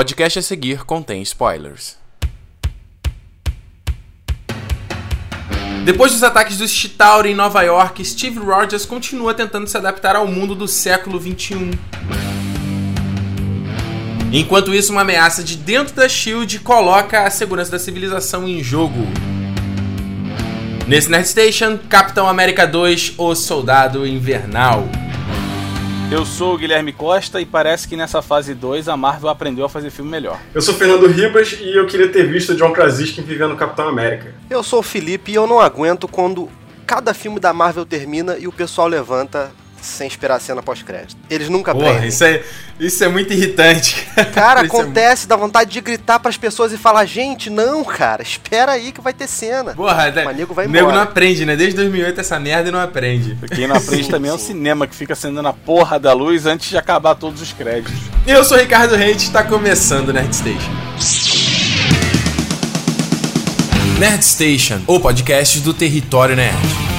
podcast a seguir contém spoilers. Depois dos ataques dos Chitauri em Nova York, Steve Rogers continua tentando se adaptar ao mundo do século XXI. Enquanto isso, uma ameaça de dentro da SHIELD coloca a segurança da civilização em jogo. Nesse Nerd Station, Capitão América 2, O Soldado Invernal. Eu sou o Guilherme Costa e parece que nessa fase 2 a Marvel aprendeu a fazer filme melhor. Eu sou Fernando Ribas e eu queria ter visto John Krasinski vivendo Capitão América. Eu sou o Felipe e eu não aguento quando cada filme da Marvel termina e o pessoal levanta sem esperar a cena pós-crédito. Eles nunca Porra, aprendem. isso é, isso é muito irritante. Cara, é acontece, dá vontade de gritar pras pessoas e falar: gente, não, cara, espera aí que vai ter cena. Porra, Mas nego vai o nego embora. não aprende, né? Desde 2008 essa merda e não aprende. Quem não aprende Sim, também é o sim. cinema que fica acendendo a porra da luz antes de acabar todos os créditos. Eu sou o Ricardo Reis, está começando o Nerd Station. Nerd Station, o podcast do Território Nerd.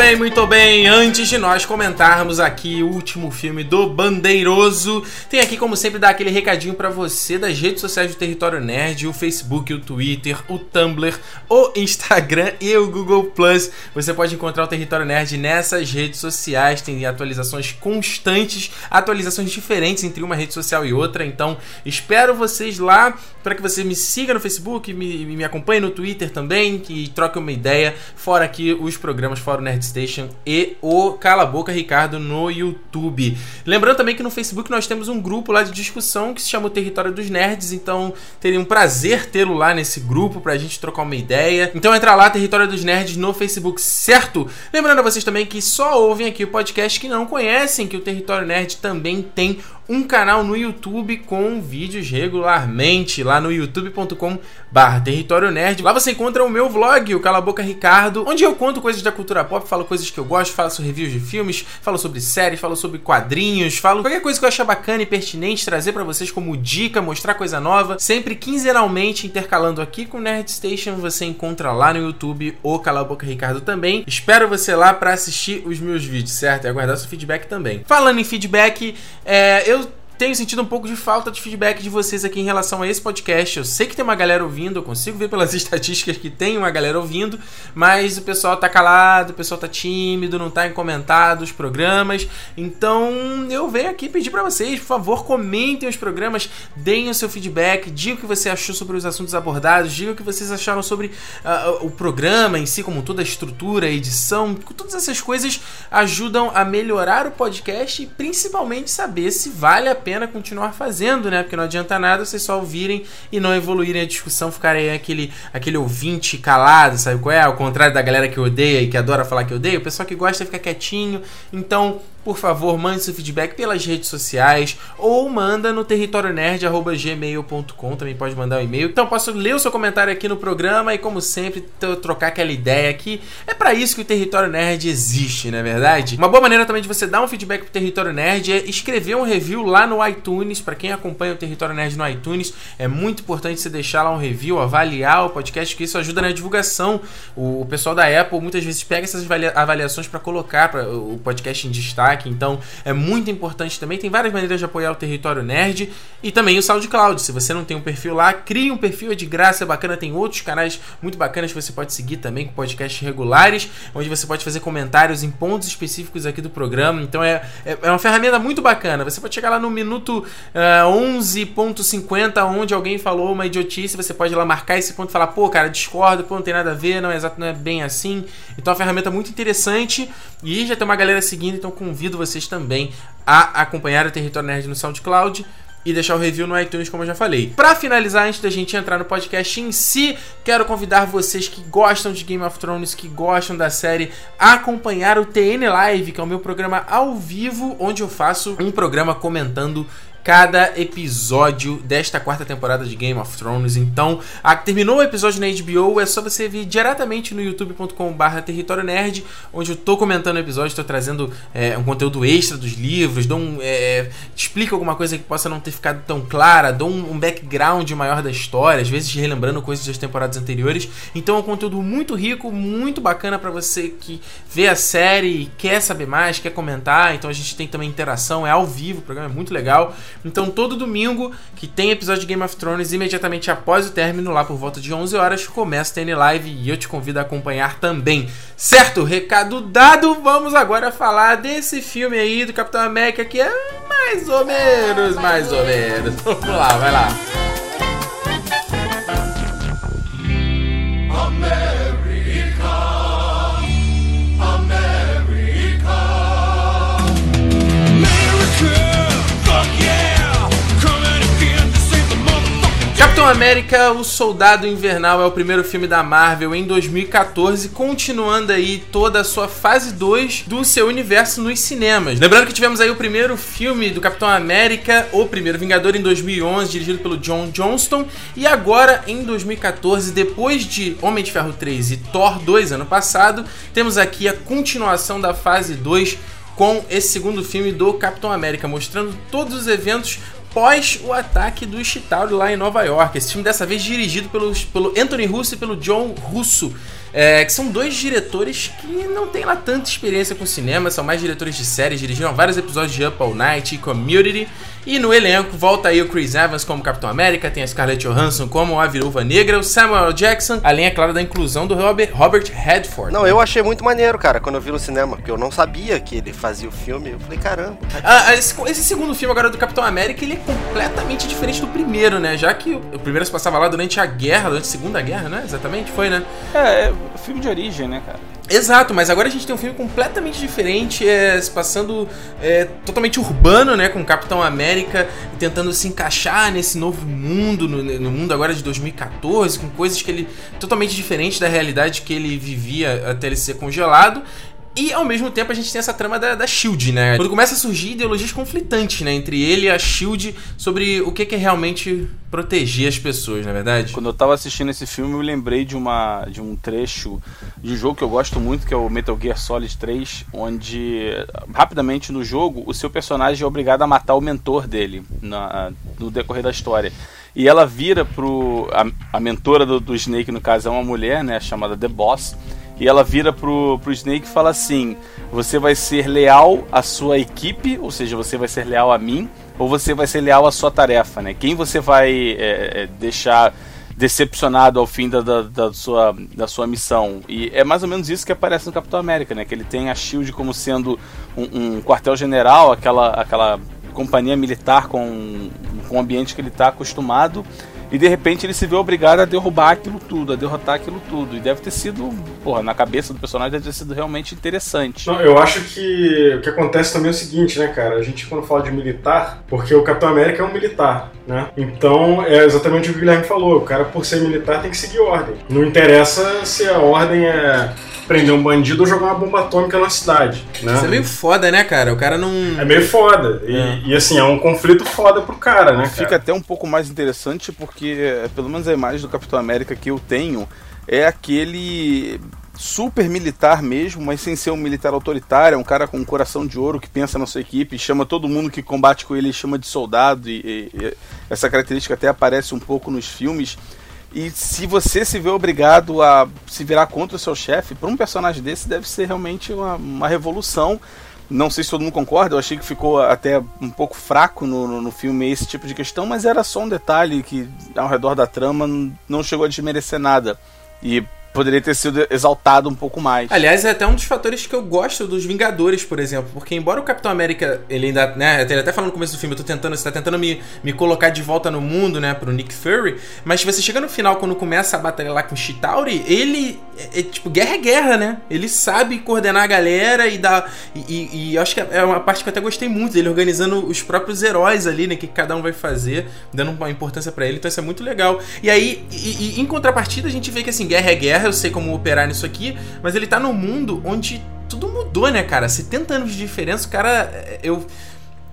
Bem, muito bem. Antes de nós comentarmos aqui o último filme do Bandeiroso, tem aqui, como sempre, dar aquele recadinho pra você das redes sociais do Território Nerd: o Facebook, o Twitter, o Tumblr, o Instagram e o Google Plus. Você pode encontrar o Território Nerd nessas redes sociais. Tem atualizações constantes, atualizações diferentes entre uma rede social e outra. Então, espero vocês lá para que você me siga no Facebook, me, me acompanhe no Twitter também, que troque uma ideia. Fora aqui os programas o Nerd Station e o Cala Boca Ricardo no YouTube. Lembrando também que no Facebook nós temos um grupo lá de discussão que se chama o Território dos Nerds, então teria um prazer tê-lo lá nesse grupo pra gente trocar uma ideia. Então entra lá, Território dos Nerds no Facebook, certo? Lembrando a vocês também que só ouvem aqui o podcast que não conhecem que o Território Nerd também tem um canal no YouTube com vídeos regularmente lá no youtube.com Território Nerd. Lá você encontra o meu vlog, o Cala Boca Ricardo, onde eu conto coisas da cultura pop, falo coisas que eu gosto, faço reviews de filmes, falo sobre séries, falo sobre quadrinhos, falo qualquer coisa que eu achar bacana e pertinente trazer pra vocês como dica, mostrar coisa nova, sempre quinzenalmente intercalando aqui com o Nerd Station, você encontra lá no YouTube o Cala Boca Ricardo também. Espero você lá pra assistir os meus vídeos, certo? E aguardar seu feedback também. Falando em feedback, é, eu tenho sentido um pouco de falta de feedback de vocês aqui em relação a esse podcast. Eu sei que tem uma galera ouvindo, eu consigo ver pelas estatísticas que tem uma galera ouvindo, mas o pessoal tá calado, o pessoal tá tímido, não tá em comentado os programas. Então eu venho aqui pedir pra vocês, por favor, comentem os programas, deem o seu feedback, diga o que você achou sobre os assuntos abordados, diga o que vocês acharam sobre ah, o programa em si, como toda a estrutura, a edição, todas essas coisas ajudam a melhorar o podcast e principalmente saber se vale a pena continuar fazendo, né? Porque não adianta nada vocês só ouvirem e não evoluírem a discussão, ficarem aquele, aquele ouvinte calado, sabe qual é? Ao contrário da galera que odeia e que adora falar que odeia, o pessoal que gosta fica quietinho. Então, por favor, mande seu feedback pelas redes sociais ou manda no territorionerd.gmail.com. Também pode mandar um e-mail. Então, posso ler o seu comentário aqui no programa e, como sempre, trocar aquela ideia aqui. É pra isso que o Território Nerd existe, não é verdade? Uma boa maneira também de você dar um feedback pro Território Nerd é escrever um review lá no iTunes. Pra quem acompanha o Território Nerd no iTunes, é muito importante você deixar lá um review, avaliar o podcast, que isso ajuda na divulgação. O, pessoal da Apple muitas vezes pega essas avalia- avaliações pra colocar o podcast em destaque. Então, é muito importante também. Tem várias maneiras de apoiar o Território Nerd e também o SoundCloud. Se você não tem um perfil lá, crie um perfil, é de graça, é bacana. Tem outros canais muito bacanas que você pode seguir também com podcasts regulares, onde você pode fazer comentários em pontos específicos aqui do programa. Então, é, é, é uma ferramenta muito bacana. Você pode chegar lá no minuto ah, 11.50, onde alguém falou uma idiotice, você pode ir lá marcar esse ponto e falar, pô, cara, discordo, pô, não tem nada a ver, não é exato, não é bem assim. Então é uma ferramenta muito interessante e já tem uma galera seguindo, então convido vocês também a acompanhar o Território Nerd no SoundCloud e deixar o review no iTunes, como eu já falei. Pra finalizar, antes da gente entrar no podcast em si, quero convidar vocês que gostam de Game of Thrones, que gostam da série, a acompanhar o TN Live, que é o meu programa ao vivo, onde eu faço um programa comentando cada episódio desta quarta temporada de Game of Thrones. Então, a, terminou o episódio na HBO, é só você vir diretamente no youtube.com/barra Território Nerd, onde eu tô comentando o episódio, tô trazendo é, um conteúdo extra dos livros, dou um, é, explico alguma coisa que possa não ter ficado tão clara, dou um, um background maior da história, às vezes relembrando coisas das temporadas anteriores. Então, é um conteúdo muito rico, muito bacana para você que vê a série quer saber mais, quer comentar. Então, a gente tem também interação, é ao vivo, o programa é muito legal. Então, todo domingo que tem episódio de Game of Thrones, imediatamente após o término, lá por volta de 11 horas, começa a TN Live e eu te convido a acompanhar também. Certo? Recado dado, vamos agora falar desse filme aí do Capitão América que é mais ou menos, mais ou menos. Vamos lá, vai lá. Capitão América, o Soldado Invernal é o primeiro filme da Marvel em 2014, continuando aí toda a sua fase 2 do seu universo nos cinemas. Lembrando que tivemos aí o primeiro filme do Capitão América, O Primeiro Vingador, em 2011, dirigido pelo John Johnston, e agora em 2014, depois de Homem de Ferro 3 e Thor 2 ano passado, temos aqui a continuação da fase 2 com esse segundo filme do Capitão América, mostrando todos os eventos pós o ataque do Chitauri lá em Nova York. Esse filme dessa vez dirigido pelos, pelo Anthony Russo e pelo John Russo, é, que são dois diretores que não têm lá tanta experiência com cinema, são mais diretores de séries, dirigiram vários episódios de Up All Night e Community. E no elenco volta aí o Chris Evans como Capitão América, tem a Scarlett Johansson como a Viúva Negra, o Samuel Jackson, além, é claro, da inclusão do Robert, Robert Redford. Não, eu achei muito maneiro, cara, quando eu vi no cinema, porque eu não sabia que ele fazia o filme. Eu falei, caramba. Ah, esse, esse segundo filme agora do Capitão América, ele é completamente diferente do primeiro, né? Já que o, o primeiro se passava lá durante a guerra, durante a Segunda Guerra, né? Exatamente, foi, né? É, é filme de origem, né, cara? Exato, mas agora a gente tem um filme completamente diferente, é, se passando é, totalmente urbano, né? Com o Capitão América tentando se encaixar nesse novo mundo, no, no, mundo agora de 2014, com coisas que ele. totalmente diferentes da realidade que ele vivia até ele ser congelado. E ao mesmo tempo a gente tem essa trama da, da Shield, né? Quando começa a surgir ideologias conflitantes, né? Entre ele e a Shield sobre o que, que é realmente proteger as pessoas, na é verdade. Quando eu tava assistindo esse filme, eu lembrei de, uma, de um trecho de um jogo que eu gosto muito, que é o Metal Gear Solid 3, onde rapidamente no jogo o seu personagem é obrigado a matar o mentor dele na, no decorrer da história. E ela vira pro. A, a mentora do, do Snake, no caso, é uma mulher, né? Chamada The Boss e ela vira pro, pro Snake e fala assim: Você vai ser leal à sua equipe, ou seja, você vai ser leal a mim, ou você vai ser leal à sua tarefa, né? Quem você vai é, é, deixar decepcionado ao fim da, da, da, sua, da sua missão. E é mais ou menos isso que aparece no Capitão América, né? Que ele tem a SHIELD como sendo um, um quartel-general, aquela, aquela companhia militar com, com o ambiente que ele está acostumado e de repente ele se vê obrigado a derrubar aquilo tudo, a derrotar aquilo tudo. E deve ter sido, porra, na cabeça do personagem deve ter sido realmente interessante. Não, eu acho que o que acontece também é o seguinte, né, cara? A gente quando fala de militar, porque o Capitão América é um militar, né? Então é exatamente o que o Guilherme falou. O cara, por ser militar, tem que seguir ordem. Não interessa se a ordem é prender um bandido ou jogar uma bomba atômica na cidade. Né? Isso é meio foda, né, cara? O cara não. É meio foda. E, é. e assim, é um conflito foda pro cara, né? Fica cara? até um pouco mais interessante porque, pelo menos a imagem do Capitão América que eu tenho é aquele super militar mesmo, mas sem ser um militar autoritário, é um cara com um coração de ouro que pensa na sua equipe, chama todo mundo que combate com ele, chama de soldado, e, e, e essa característica até aparece um pouco nos filmes. E se você se vê obrigado a se virar contra o seu chefe, para um personagem desse deve ser realmente uma, uma, revolução. Não sei se todo mundo concorda, eu achei que ficou até um pouco fraco no, no, no filme esse tipo de questão, mas era só um detalhe que ao redor da trama não chegou a desmerecer nada. E poderia ter sido exaltado um pouco mais. Aliás, é até um dos fatores que eu gosto dos Vingadores, por exemplo, porque embora o Capitão América, ele ainda, né, ele até falando no começo do filme, eu tô tentando, você tá tentando me, me colocar de volta no mundo, né, pro Nick Fury, mas você chega no final, quando começa a batalha lá com o Chitauri, ele, é, é, tipo, guerra é guerra, né, ele sabe coordenar a galera e dar, e, e, e, acho que é uma parte que eu até gostei muito, dele organizando os próprios heróis ali, né, que cada um vai fazer, dando uma importância para ele, então isso é muito legal. E aí, e, e, em contrapartida, a gente vê que, assim, guerra é guerra, eu sei como operar nisso aqui, mas ele tá num mundo onde tudo mudou, né, cara? 70 anos de diferença, o cara. Eu.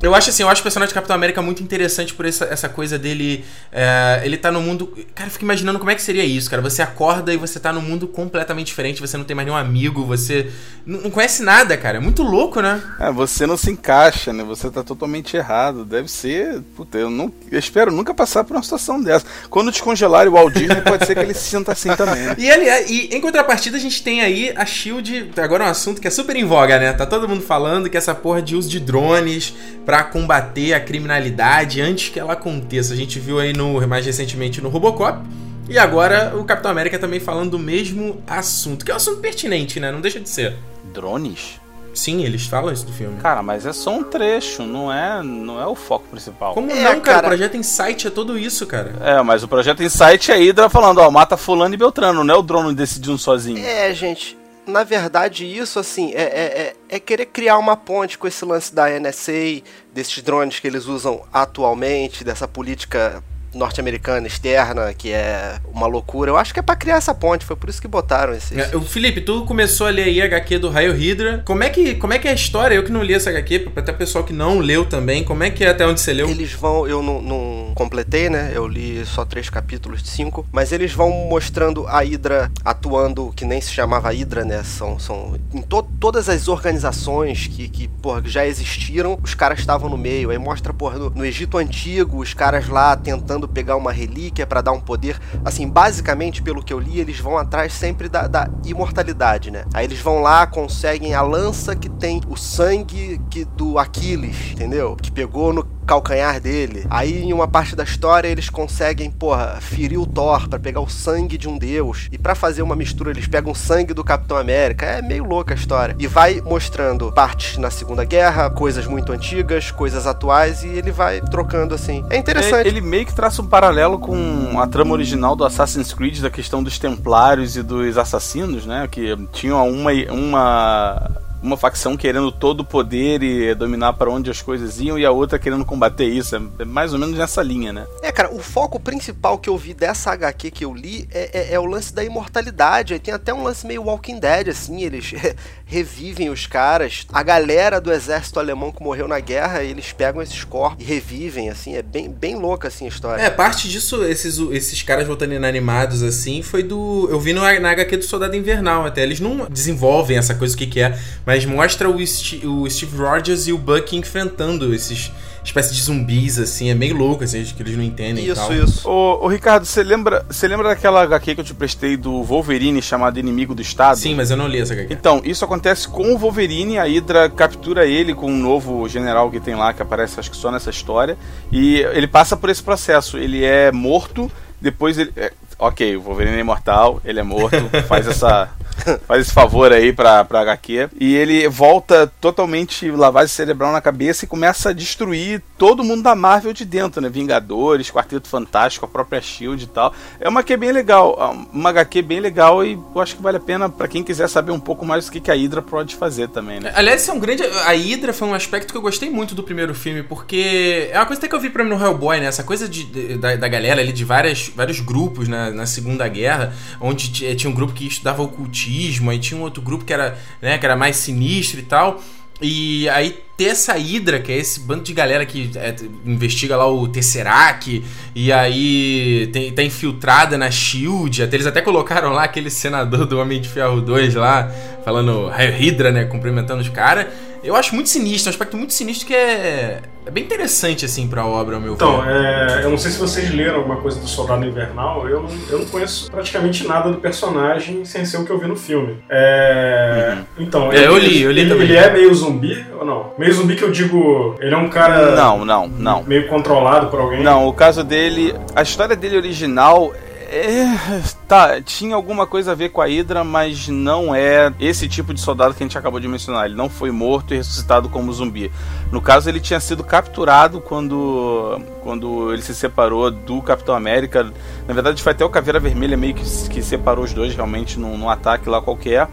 Eu acho assim, eu acho o personagem de Capitão América muito interessante por essa, essa coisa dele. É, ele tá no mundo. Cara, eu fico imaginando como é que seria isso, cara. Você acorda e você tá num mundo completamente diferente, você não tem mais nenhum amigo, você não, não conhece nada, cara. É muito louco, né? É, você não se encaixa, né? Você tá totalmente errado. Deve ser. Puta, eu, não, eu espero nunca passar por uma situação dessa. Quando descongelarem o Aldir, pode ser que ele se sinta assim também. Né? E, aliás, e em contrapartida, a gente tem aí a Shield. Agora é um assunto que é super em voga, né? Tá todo mundo falando que essa porra de uso de drones para combater a criminalidade antes que ela aconteça. A gente viu aí no mais recentemente no Robocop. E agora o Capitão América também falando do mesmo assunto, que é um assunto pertinente, né? Não deixa de ser. Drones? Sim, eles falam isso do filme. Cara, mas é só um trecho, não é, não é o foco principal. Como É, não, cara? cara. O projeto Insight é tudo isso, cara. É, mas o projeto Insight é a Hydra falando, ó, mata fulano e Beltrano, não é o drone decidindo sozinho. É, gente, na verdade, isso, assim, é, é, é, é querer criar uma ponte com esse lance da NSA, desses drones que eles usam atualmente, dessa política norte-americana externa, que é uma loucura. Eu acho que é pra criar essa ponte, foi por isso que botaram esse. É, O Felipe, tu começou a ler aí a HQ do Raio Hydra. Como é que, como é que é a história? Eu que não li essa HQ, até pessoal que não leu também. Como é que é até onde você leu? Eles vão, eu não, não completei, né? Eu li só três capítulos de cinco, mas eles vão mostrando a Hydra atuando, que nem se chamava Hydra, né? São, são em to- todas as organizações que, que, porra, que já existiram, os caras estavam no meio. Aí mostra, porra, no, no Egito Antigo, os caras lá tentando pegar uma relíquia pra dar um poder. Assim, basicamente, pelo que eu li, eles vão atrás sempre da, da imortalidade, né? Aí eles vão lá, conseguem a lança que tem o sangue que, do Aquiles, entendeu? Que pegou no calcanhar dele. Aí em uma parte da história eles conseguem, porra, ferir o Thor pra pegar o sangue de um deus. E pra fazer uma mistura eles pegam o sangue do Capitão América. É meio louca a história. E vai mostrando partes na Segunda Guerra, coisas muito antigas, coisas atuais e ele vai trocando assim. É interessante. É, ele meio que traça um paralelo com a trama original do Assassin's Creed, da questão dos templários e dos assassinos, né? Que tinham uma, uma, uma facção querendo todo o poder e dominar para onde as coisas iam, e a outra querendo combater isso. É é mais ou menos nessa linha, né? É, cara, o foco principal que eu vi dessa HQ que eu li é, é- é o lance da imortalidade. Aí tem até um lance meio Walking Dead, assim, eles revivem os caras. A galera do exército alemão que morreu na guerra, eles pegam esses corpos e revivem, assim, é bem, bem louca assim a história. É, parte disso, esses, esses caras voltando inanimados assim, foi do. Eu vi no, na HQ do Soldado Invernal até. Eles não desenvolvem essa coisa o que, que é, mas mostra o, Sti- o Steve Rogers e o Bucky enfrentando esses espécie de zumbis, assim. É meio louco, assim, que eles não entendem e isso, tal. isso. Ô, ô, Ricardo, você lembra, você lembra daquela HQ que eu te prestei do Wolverine chamado Inimigo do Estado? Sim, mas eu não li essa HQ. Então, isso acontece com o Wolverine, a Hydra captura ele com um novo general que tem lá, que aparece acho que só nessa história, e ele passa por esse processo. Ele é morto, depois ele. é, ok, o Wolverine é imortal, ele é morto, faz essa. Faz esse favor aí pra, pra HQ. E ele volta totalmente lavagem cerebral na cabeça e começa a destruir todo mundo da Marvel de dentro, né? Vingadores, Quarteto Fantástico, a própria Shield e tal. É uma HQ bem legal, uma HQ bem legal e eu acho que vale a pena pra quem quiser saber um pouco mais do que que a Hydra pode fazer também, né? Aliás, é um grande. A Hydra foi um aspecto que eu gostei muito do primeiro filme, porque é uma coisa até que eu vi pra mim no Hellboy, né? Essa coisa de, de- da, da galera ali, de várias, vários grupos na, na Segunda Guerra, onde t- tinha um grupo que estudava ocultismo, aí tinha um outro grupo que era, né, que era mais sinistro e tal. E aí ter essa Hydra, que é esse bando de galera que é, investiga lá o Tesseract, e aí tem, tá infiltrada na SHIELD, até, eles até colocaram lá aquele senador do Homem de Ferro 2 lá, falando Hydra, né, cumprimentando os caras. Eu acho muito sinistro, um aspecto muito sinistro que é, é bem interessante, assim, pra obra, ao meu Então, ver. é, eu não sei se vocês leram alguma coisa do Soldado Invernal, eu não, eu não conheço praticamente nada do personagem sem ser o que eu vi no filme. É, Então, É, eu li, eu li ele, também. ele é meio zumbi ou não? Meio zumbi que eu digo, ele é um cara Não, não, não. meio controlado por alguém. Não, o caso dele. A história dele original. É, tá, tinha alguma coisa a ver com a Hydra, mas não é esse tipo de soldado que a gente acabou de mencionar. Ele não foi morto e ressuscitado como zumbi. No caso, ele tinha sido capturado quando, quando ele se separou do Capitão América. Na verdade, foi até o Caveira Vermelha meio que, que separou os dois realmente num, num ataque lá qualquer.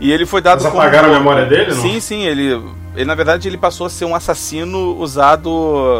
E ele foi dado Mas como apagaram a morto. memória dele, não? Sim, sim, ele, ele na verdade ele passou a ser um assassino usado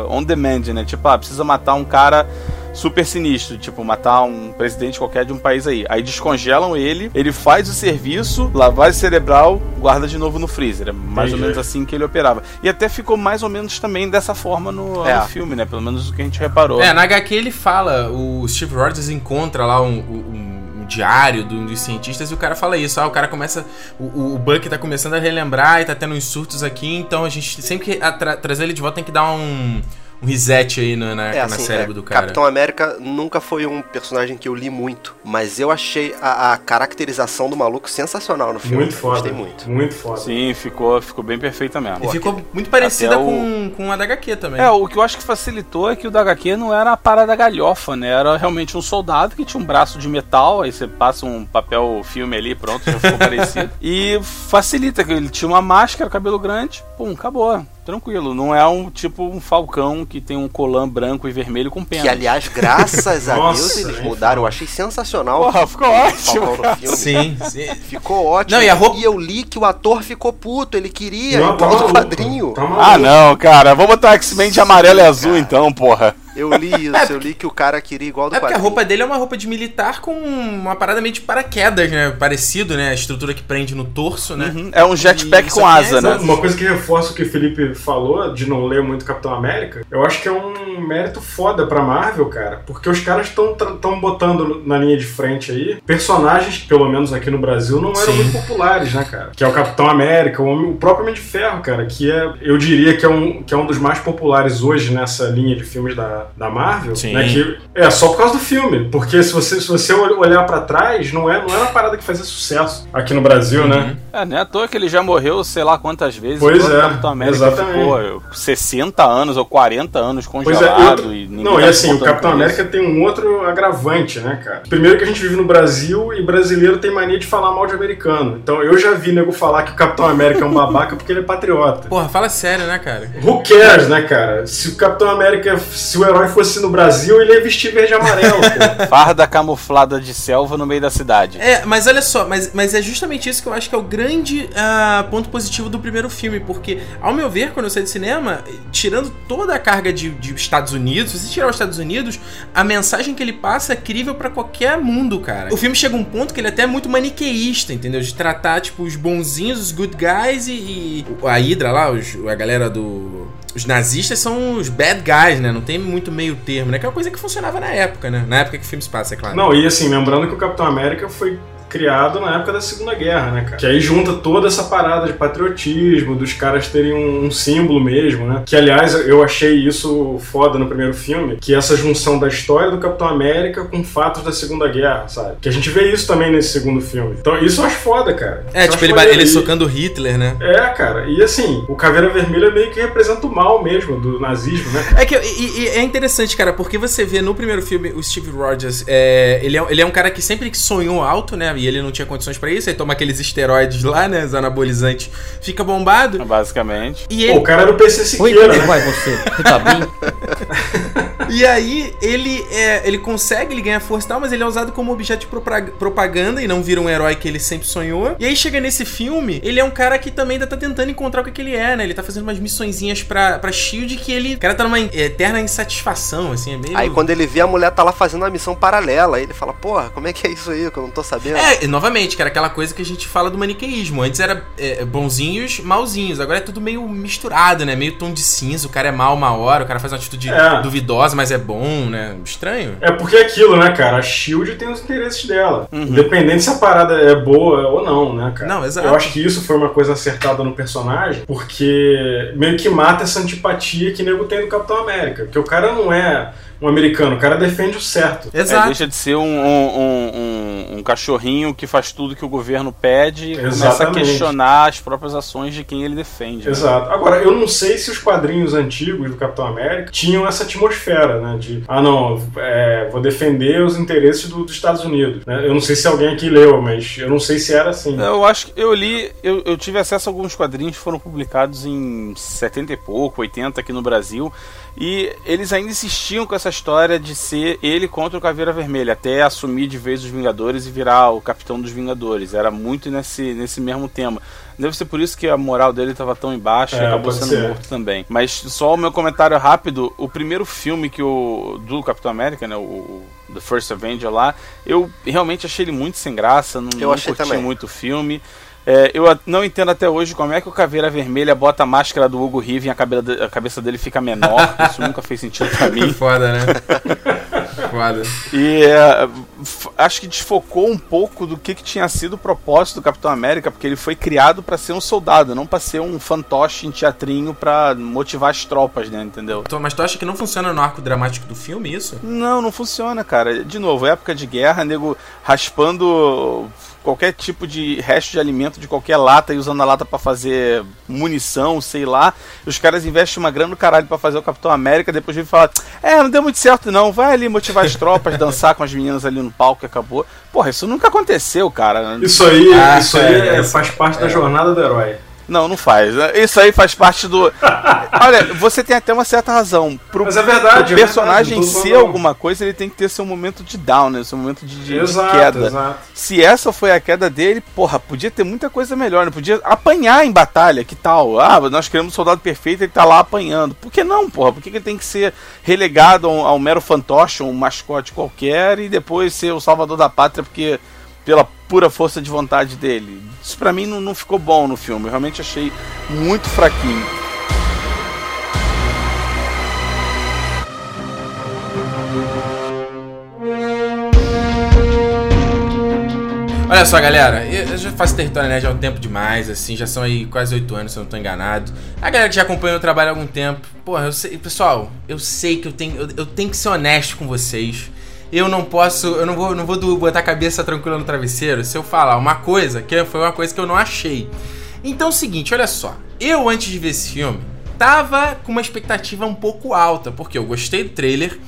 on demand, né? Tipo, ah, precisa matar um cara super sinistro, tipo, matar um presidente qualquer de um país aí. Aí descongelam ele, ele faz o serviço, lavagem cerebral, guarda de novo no freezer. É mais ou menos assim que ele operava. E até ficou mais ou menos também dessa forma no, É. no filme, né? Pelo menos o que a gente reparou. É, na HQ ele fala, o Steve Rogers encontra lá um, um- um diário do- dos cientistas e o cara fala isso. Ah, o cara começa. O, o- Buck tá começando a relembrar e tá tendo uns surtos aqui, então a gente sempre que atra- trazer ele de volta tem que dar um, um reset aí no, na, É, na assim, cérebro é, do cara. Capitão América nunca foi um personagem que eu li muito, mas eu achei a, a caracterização do maluco sensacional no filme. Muito foda. Gostei muito. Muito foda. Sim, ficou, ficou bem perfeita mesmo. E ficou muito parecida o- com, com a da HQ também. É, o que eu acho que facilitou é que o da HQ não era a parada galhofa, né? Era realmente um soldado que tinha um braço de metal, aí você passa um papel filme ali, pronto, já ficou parecido. E facilita, que ele tinha uma máscara, cabelo grande, pum, acabou. Tranquilo, não é um tipo um falcão que tem um colã branco e vermelho com pena. Que, aliás, graças a Nossa, Deus, eles mudaram. Eu achei sensacional. Porra, ficou ótimo, Falcão no cara. filme. Sim, sim. Ficou ótimo. Não, e a roupa- eu li que o ator ficou puto, ele queria, Não, tá igual quadrinho. tá. Ah, não, cara. Vamos botar X-Men de amarelo e azul então, porra. Eu li isso, eu li que o cara queria igual do É porque a roupa dele é uma roupa de militar com uma parada meio de paraquedas, né? Parecido, né? A estrutura que prende no torso, né? Uhum, É um jetpack E com é asa, né? essa- Uma coisa que reforça o que o Felipe falou de não ler muito Capitão América, eu acho que é um mérito foda pra Marvel, cara, porque os caras estão tão botando na linha de frente aí personagens que, pelo menos aqui no Brasil, não eram Sim. muito populares, né, cara? Que é o Capitão América, o, Homem- o próprio Homem de Ferro, cara, que é, eu diria que é um, que é um dos mais populares hoje nessa linha de filmes da, da Marvel, Sim. né, que é só por causa do filme, porque se você, se você olhar pra trás, não é, não era uma parada que fazia sucesso aqui no Brasil, né? É, não é à toa que ele já morreu sei lá quantas vezes. Pois é, o Capitão América exatamente. ficou 60 anos ou 40 anos Pois congelado é, e ninguém não, e tá assim, o Capitão América isso. tem um outro agravante, né, cara? Primeiro que a gente vive no Brasil e brasileiro tem mania de falar mal de americano. Então eu já vi nego falar que o Capitão América é um babaca porque ele é patriota. Porra, fala sério, né, cara? Who cares, né, cara? Se o Capitão América, se o herói fosse no Brasil, ele ia vestir verde e amarelo, pô. Farda camuflada de selva no meio da cidade. É, mas olha só, mas, mas é justamente isso que eu acho que é o grande ah, ponto positivo do primeiro filme, porque, ao meu ver, quando eu saí do cinema, tirando toda a carga de, de Estados Unidos, se você tirar os Estados Unidos, a mensagem que ele passa é crível pra qualquer mundo, cara. O filme chega a um ponto que ele até é muito maniqueísta, entendeu? De tratar, tipo, os bonzinhos, os good guys e, e a Hydra lá, os- a galera do... Os nazistas são os bad guys, né? Não tem muito meio termo, né? Que é uma coisa que funcionava na época, né? Na época que o filme se passa, é claro. Não, e assim, lembrando que o Capitão América foi criado na época da Segunda Guerra, né, cara? Que aí junta toda essa parada de patriotismo, dos caras terem um, um símbolo mesmo, né? Que, aliás, eu achei isso foda no primeiro filme, que essa junção da história do Capitão América com fatos da Segunda Guerra, sabe? Que a gente vê isso também nesse segundo filme. Então, isso eu acho foda, cara. É, eu tipo, ele, ele socando Hitler, né? É, cara. E assim, o Caveira Vermelha meio que representa o mal mesmo do nazismo, né? É que e, e é interessante, cara, porque você vê no primeiro filme o Steve Rogers, é, ele, é, ele é um cara que sempre sonhou alto, né? E ele não tinha condições pra isso, aí toma aqueles esteroides lá, né? Os anabolizantes, fica bombado. Basicamente. E, Pô, ele, o cara era o PC Oi, Siqueira, como né? vai você? Você tá bem? e aí ele, é, ele consegue, ele ganha força e tal, mas ele é usado como objeto de propaganda e não vira um herói que ele sempre sonhou. E aí chega nesse filme, ele é um cara que também ainda tá tentando encontrar o que, que ele é, né? Ele tá fazendo umas missõezinhas pra, pra Shield que ele. O cara tá numa eterna insatisfação, assim, é meio. Aí quando ele vê a mulher tá lá fazendo uma missão paralela, aí ele fala, porra, como é que é isso aí que eu não tô sabendo? É, e novamente, cara, aquela coisa que a gente fala do maniqueísmo. Antes era é, bonzinhos, malzinhos. Agora é tudo meio misturado, né? Meio tom de cinza. O cara é mal uma hora, o cara faz uma atitude É. duvidosa, mas é bom, né? Estranho. É porque é aquilo, né, cara? A Shield tem os interesses dela. Uhum. Independente se a parada é boa ou não, né, cara? Não, exato. Eu acho que isso foi uma coisa acertada no personagem, porque meio que mata essa antipatia que nego tem do Capitão América. Porque o cara não é um americano, o cara defende o certo. É, Exato. deixa de ser um, um, um- um- cachorrinho que faz tudo que o governo pede e começa a Exatamente. questionar as próprias ações de quem ele defende. né? Exato. Agora, eu não sei se os quadrinhos antigos do Capitão América tinham essa atmosfera, né? De, ah, não, é, vou defender os interesses do- dos Estados Unidos. né? Eu não sei se alguém aqui leu, mas eu não sei se era assim. Eu acho que eu li, eu, eu tive acesso a alguns quadrinhos que foram publicados em 70 e pouco, 80 aqui no Brasil. E eles ainda insistiam com essa história de ser ele contra o Caveira Vermelha, até assumir de vez os Vingadores e virar o capitão dos Vingadores. Era muito nesse, nesse mesmo tema. Deve ser por isso que a moral dele estava tão embaixo é, e acabou sendo ser. morto também. Mas só o meu comentário rápido: o primeiro filme que o. do Capitão América, né? O, The First Avenger lá, eu realmente achei ele muito sem graça, não, eu não curti também. muito o filme. É, eu não entendo até hoje como é que o Caveira Vermelha bota a máscara do Hugo Riven e a, a cabeça dele fica menor. Isso nunca fez sentido pra mim. Foda, né? Foda. E é, acho que desfocou um pouco do que, que tinha sido o propósito do Capitão América, porque ele foi criado para ser um soldado, não para ser um fantoche em teatrinho para motivar as tropas, né? Entendeu? Então, mas tu acha que não funciona no arco dramático do filme isso? Não, não funciona, cara. De novo, época de guerra, nego raspando qualquer tipo de resto de alimento de qualquer lata e usando a lata para fazer munição, sei lá. Os caras investem uma grana do caralho para fazer o Capitão América, depois vem falar: "É, não deu muito certo não, vai ali motivar as tropas, dançar com as meninas ali no palco e acabou". Porra, isso nunca aconteceu, cara. Isso aí, ah, isso aí é, faz parte é. da jornada do herói. Não, não faz. Isso aí faz parte do. Olha, você tem até uma certa razão. Pro, Mas é verdade. O é personagem é ser alguma coisa, ele tem que ter seu momento de down, né? Seu momento de, de, exato, queda. Exato. Se essa foi a queda dele, porra, podia ter muita coisa melhor, né? Podia apanhar em batalha, que tal? Ah, nós queremos um soldado perfeito, ele tá lá apanhando. Por que não, porra? Por que, que ele tem que ser relegado a um, a um mero fantoche, um mascote qualquer, e depois ser o salvador da pátria, porque pela pura força de vontade dele. Isso pra mim não, não ficou bom no filme. Eu realmente achei muito fraquinho. Olha só, galera, eu já faço Território Nerd há um tempo demais, assim, já são aí quase oito anos, se eu não tô enganado. A galera que já acompanha o trabalho há algum tempo, porra, eu sei, pessoal, eu sei que eu tenho, eu, eu tenho que ser honesto com vocês eu não posso, eu não vou, não vou botar a cabeça tranquila no travesseiro se eu falar uma coisa que foi uma coisa que eu não achei. Então é o seguinte, olha só. Eu antes de ver esse filme tava com uma expectativa um pouco alta, porque eu gostei do trailer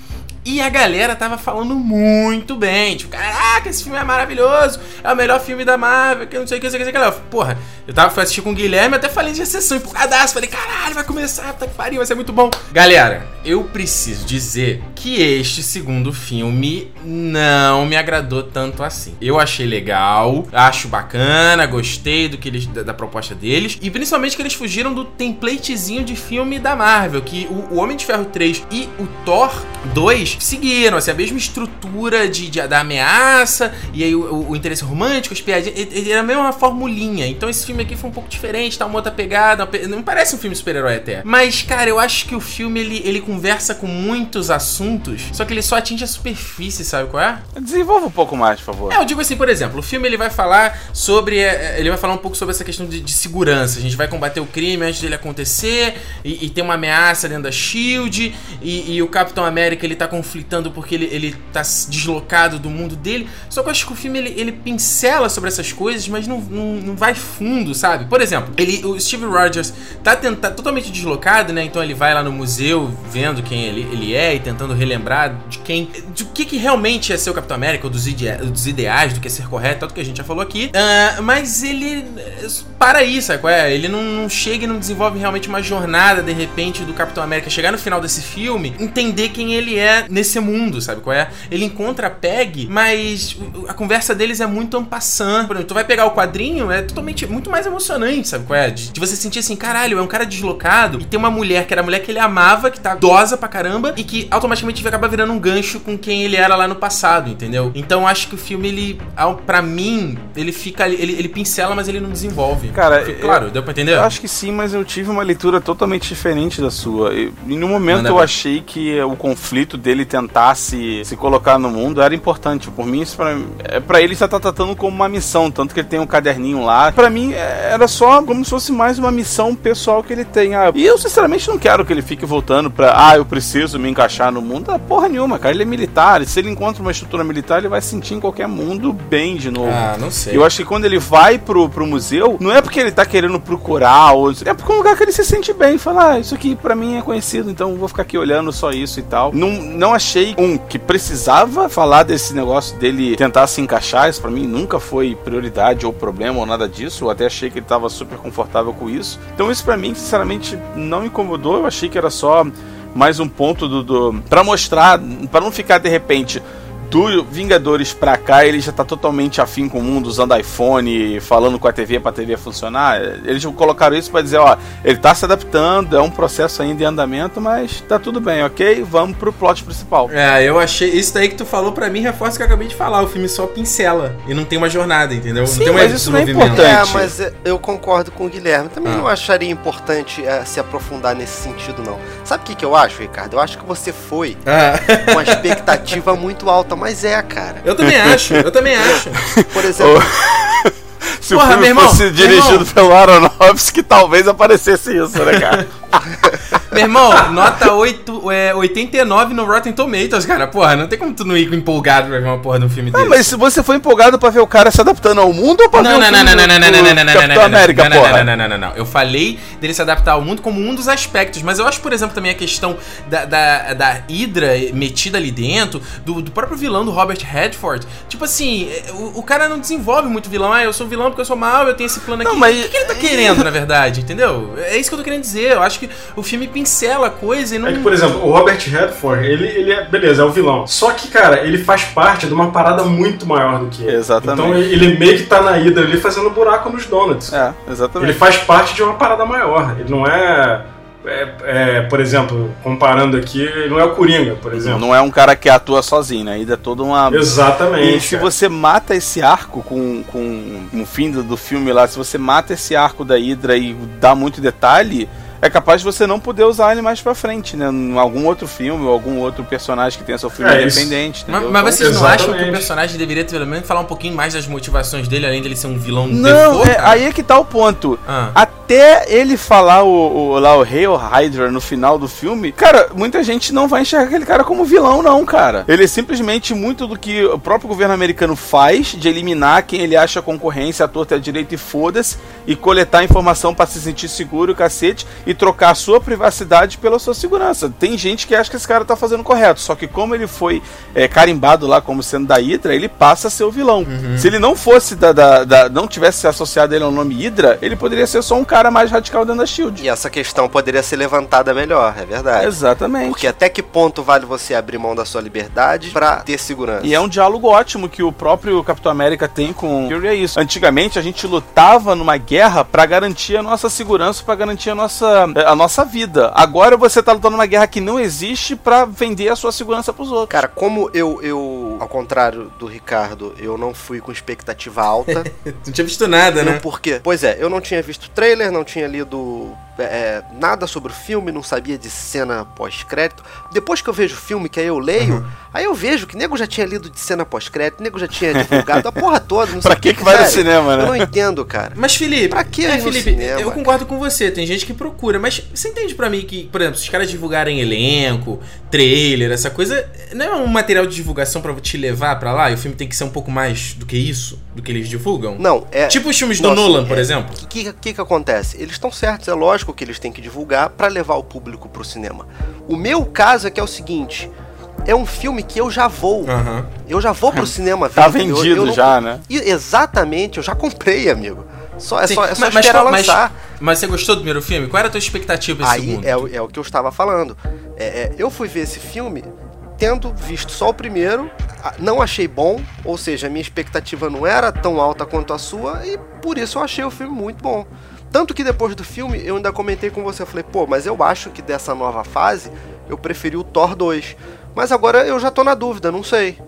e a galera tava falando muito bem. Tipo, caraca, esse filme é maravilhoso. É o melhor filme da Marvel. Que não sei o que, não sei o que, não sei o que. Porra, eu tava assistir com o Guilherme, até falei de sessão empolgadaço. Falei, caralho, vai começar, tá que pariu, vai ser muito bom. Galera, eu preciso dizer que este segundo filme não me agradou tanto assim. Eu achei legal, acho bacana, gostei do que eles, da, da proposta deles. E principalmente que eles fugiram do templatezinho de filme da Marvel. Que o, o Homem de Ferro 3 e o Thor 2 seguiram, assim, a mesma estrutura de, de da ameaça, e aí o, o, interesse romântico, as piadinhas, era a mesma formulinha. Então esse filme aqui foi um pouco diferente, tá uma outra pegada, não parece um filme super-herói até. Mas, cara, eu acho que o filme, ele, ele conversa com muitos assuntos, só que ele só atinge a superfície, sabe qual é? Desenvolva um pouco mais, por favor. É, eu digo assim, por exemplo, o filme ele vai falar sobre, é, ele vai falar um pouco sobre essa questão de, de segurança. A gente vai combater o crime antes dele acontecer, e, e tem uma ameaça dentro da SHIELD, e, e o Capitão América, ele tá com conflitando porque ele, ele tá deslocado do mundo dele. Só que eu acho que o filme ele, ele pincela sobre essas coisas, mas não, não, não vai fundo, sabe? Por exemplo, ele, o Steve Rogers tá, tenta, totalmente deslocado, né? Então ele vai lá no museu vendo quem ele, ele é e tentando relembrar de quem. de que, que realmente é ser o Capitão América, ou dos, idea, dos ideais, do que é ser correto, tanto que a gente já falou aqui. Uh, mas ele para aí, sabe qual é? Ele não, não chega e não desenvolve realmente uma jornada, de repente, do Capitão América chegar no final desse filme, entender quem ele é nesse mundo, sabe qual é? Ele encontra a Peg, mas a conversa deles é muito ampassant. Por exemplo, tu vai pegar o quadrinho, é totalmente muito mais emocionante, sabe qual é? De, de, você sentir assim, caralho, é um cara deslocado e tem uma mulher que era a mulher que ele amava, que tá dosa pra caramba e que automaticamente acaba virando um gancho com quem ele era lá no passado, entendeu? Então acho que o filme, ele, para mim, ele fica, ele, ele pincela, mas ele não desenvolve. Cara, claro, eu, deu pra entender? Eu acho que sim, mas eu tive uma leitura totalmente diferente da sua. E, um momento Manda eu ver. achei que o conflito dele tentasse se colocar no mundo era importante. Por mim, isso pra, é, pra ele já tá tratando como uma missão, tanto que ele tem um caderninho lá. Pra mim, é, era só como se fosse mais uma missão pessoal que ele tem. Ah, e eu, sinceramente, não quero que ele fique voltando pra, ah, eu preciso me encaixar no mundo. Ah, porra nenhuma, cara. Ele é militar. Se ele encontra uma estrutura militar, ele vai sentir em qualquer mundo bem de novo. Ah, não sei. Eu acho que quando ele vai pro, pro museu, não é porque ele tá querendo procurar, ou é porque é um lugar que ele se sente bem. Fala, ah, isso aqui pra mim é conhecido, então vou ficar aqui olhando só isso e tal. Não, não achei um que precisava falar desse negócio dele tentar se encaixar. Isso pra mim nunca foi prioridade ou problema ou nada disso. Eu até achei que ele tava super confortável com isso. Então isso pra mim, sinceramente, não incomodou. Eu achei que era só mais um ponto do, do para mostrar, para não ficar de repente do Vingadores pra cá, ele já tá totalmente afim com o mundo, usando iPhone, falando com a TV pra TV funcionar. Eles colocaram isso para dizer, ó, ele tá se adaptando, é um processo ainda em andamento, mas tá tudo bem, ok? Vamos pro plot principal. É, eu achei. Isso daí que tu falou pra mim reforça o que eu acabei de falar. O filme só pincela e não tem uma jornada, entendeu? Sim, não tem mas isso não é importante. É, mas eu concordo com o Guilherme. Também ah. não acharia importante é, se aprofundar nesse sentido, não. Sabe o que, que eu acho, Ricardo? Eu acho que você foi ah. com uma expectativa muito alta mas é, cara. Eu também acho, eu também acho. Por exemplo. Se Porra, o filme irmão, fosse dirigido pelo Aronofsky, talvez aparecesse isso, né, cara? Meu irmão, nota 8, é, 89 no Rotten Tomatoes, cara. Porra, não tem como tu não ir empolgado pra ver uma porra de um filme dele. Ah, mas você foi empolgado pra ver o cara se adaptando ao mundo ou pra não, ver não, o não, filme não, não, não, não, não, não, não, Capitão América, não, porra? Não, não, não, não, Eu falei dele se adaptar ao mundo como um dos aspectos, mas eu acho, por exemplo, também a questão da, da, da Hydra metida ali dentro, do, do próprio vilão do Robert Redford. Tipo assim, o, o cara não desenvolve muito vilão. Ah, eu sou vilão porque eu sou mal, eu tenho esse plano aqui. Não, mas... O que, que ele tá querendo, na verdade, entendeu? É isso que eu tô querendo dizer. Eu acho que o filme pincela a coisa e não. É que, por exemplo, o Robert Redford, ele, ele é. Beleza, é o vilão. Só que, cara, ele faz parte de uma parada muito maior do que ele. Exatamente. Então ele meio que tá na ida ali fazendo buraco nos donuts. É, exatamente. Ele faz parte de uma parada maior. Ele não é. É, é, por exemplo, comparando aqui, ele não é o Coringa, por exemplo. Não é um cara que atua sozinho, né? Ainda é toda uma. Exatamente. E se cara. você mata esse arco com, com no fim do, do filme lá, se você mata esse arco da Hydra e dá muito detalhe, é capaz de você não poder usar ele mais pra frente, né? Em algum outro filme ou algum outro personagem que tenha seu filme é, independente. Mas, mas, vocês então, não acham que o personagem deveria pelo menos falar um pouquinho mais das motivações dele, além dele ser um vilão Não, é, aí é que tá o ponto. Ah. Até ele falar o, o, lá o Hail Hydra no final do filme, cara, muita gente não vai enxergar aquele cara como vilão, não, cara. Ele é simplesmente muito do que o próprio governo americano faz de eliminar quem ele acha concorrência, a torta e a direita e foda-se, e coletar informação para se sentir seguro, cacete e trocar a sua privacidade pela sua segurança. Tem gente que acha que esse cara tá fazendo correto, só que como ele foi é, carimbado lá como sendo da Hydra, ele passa a ser o vilão. Uhum. Se ele não fosse da, da, da, não tivesse associado ele ao nome Hydra, ele poderia ser só um cara mais radical dentro da Shield. E essa questão poderia ser levantada melhor, é verdade. Exatamente. Porque até que ponto vale você abrir mão da sua liberdade para ter segurança? E é um diálogo ótimo que o próprio Capitão América tem com Fury é isso. Antigamente a gente lutava numa guerra para garantir a nossa segurança, para garantir a nossa a nossa vida. Agora você tá lutando uma guerra que não existe para vender a sua segurança pros outros. Cara, como eu, eu, ao contrário do Ricardo, eu não fui com expectativa alta. não tinha visto nada, né? Por quê? Pois é, eu não tinha visto trailer, não tinha lido é, nada sobre o filme, não sabia de cena pós-crédito. Depois que eu vejo o filme, que aí eu leio, uhum. aí eu vejo que nego já tinha lido de cena pós-crédito, nego já tinha divulgado a porra toda. Não pra que, que vai no cinema, né? Eu não entendo, cara. Mas, Felipe, pra que é, Felipe, cinema, eu concordo com você, tem gente que procura, mas você entende pra mim que, por exemplo, se os caras divulgarem elenco, trailer, essa coisa, não é um material de divulgação para te levar para lá e o filme tem que ser um pouco mais do que isso, do que eles divulgam? Não, é. Tipo os filmes do Nolan, por é, exemplo. O que, que, que acontece? Eles estão certos, é lógico que eles têm que divulgar para levar o público pro cinema. O meu caso é que é o seguinte é um filme que eu já vou. Uhum. Eu já vou pro cinema ver. Tá vendido eu, eu não... já, né? exatamente, eu já comprei, amigo. Só, é, só, é só mas, esperar mas, lançar. Mas, mas, você gostou do primeiro filme? Qual era a tua expectativa esse Aí segundo? É, é o que eu estava falando. É, é, eu fui ver esse filme tendo visto só o primeiro, não achei bom, ou seja, a minha expectativa não era tão alta quanto a sua, e por isso eu achei o filme muito bom. Tanto que depois do filme eu ainda comentei com você, eu falei, pô, mas eu acho que dessa nova fase eu preferi o Thor 2. Mas agora eu já tô na dúvida, não sei.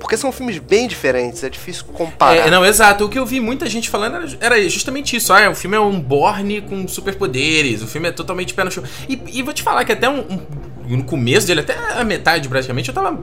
Porque são filmes bem diferentes, é difícil comparar. É, não, exato. O que eu vi muita gente falando era, era justamente isso. Ah, o filme é um Borne com superpoderes, o filme é totalmente pé no chão. E, e vou te falar que até um, um no começo dele, até a metade praticamente, eu tava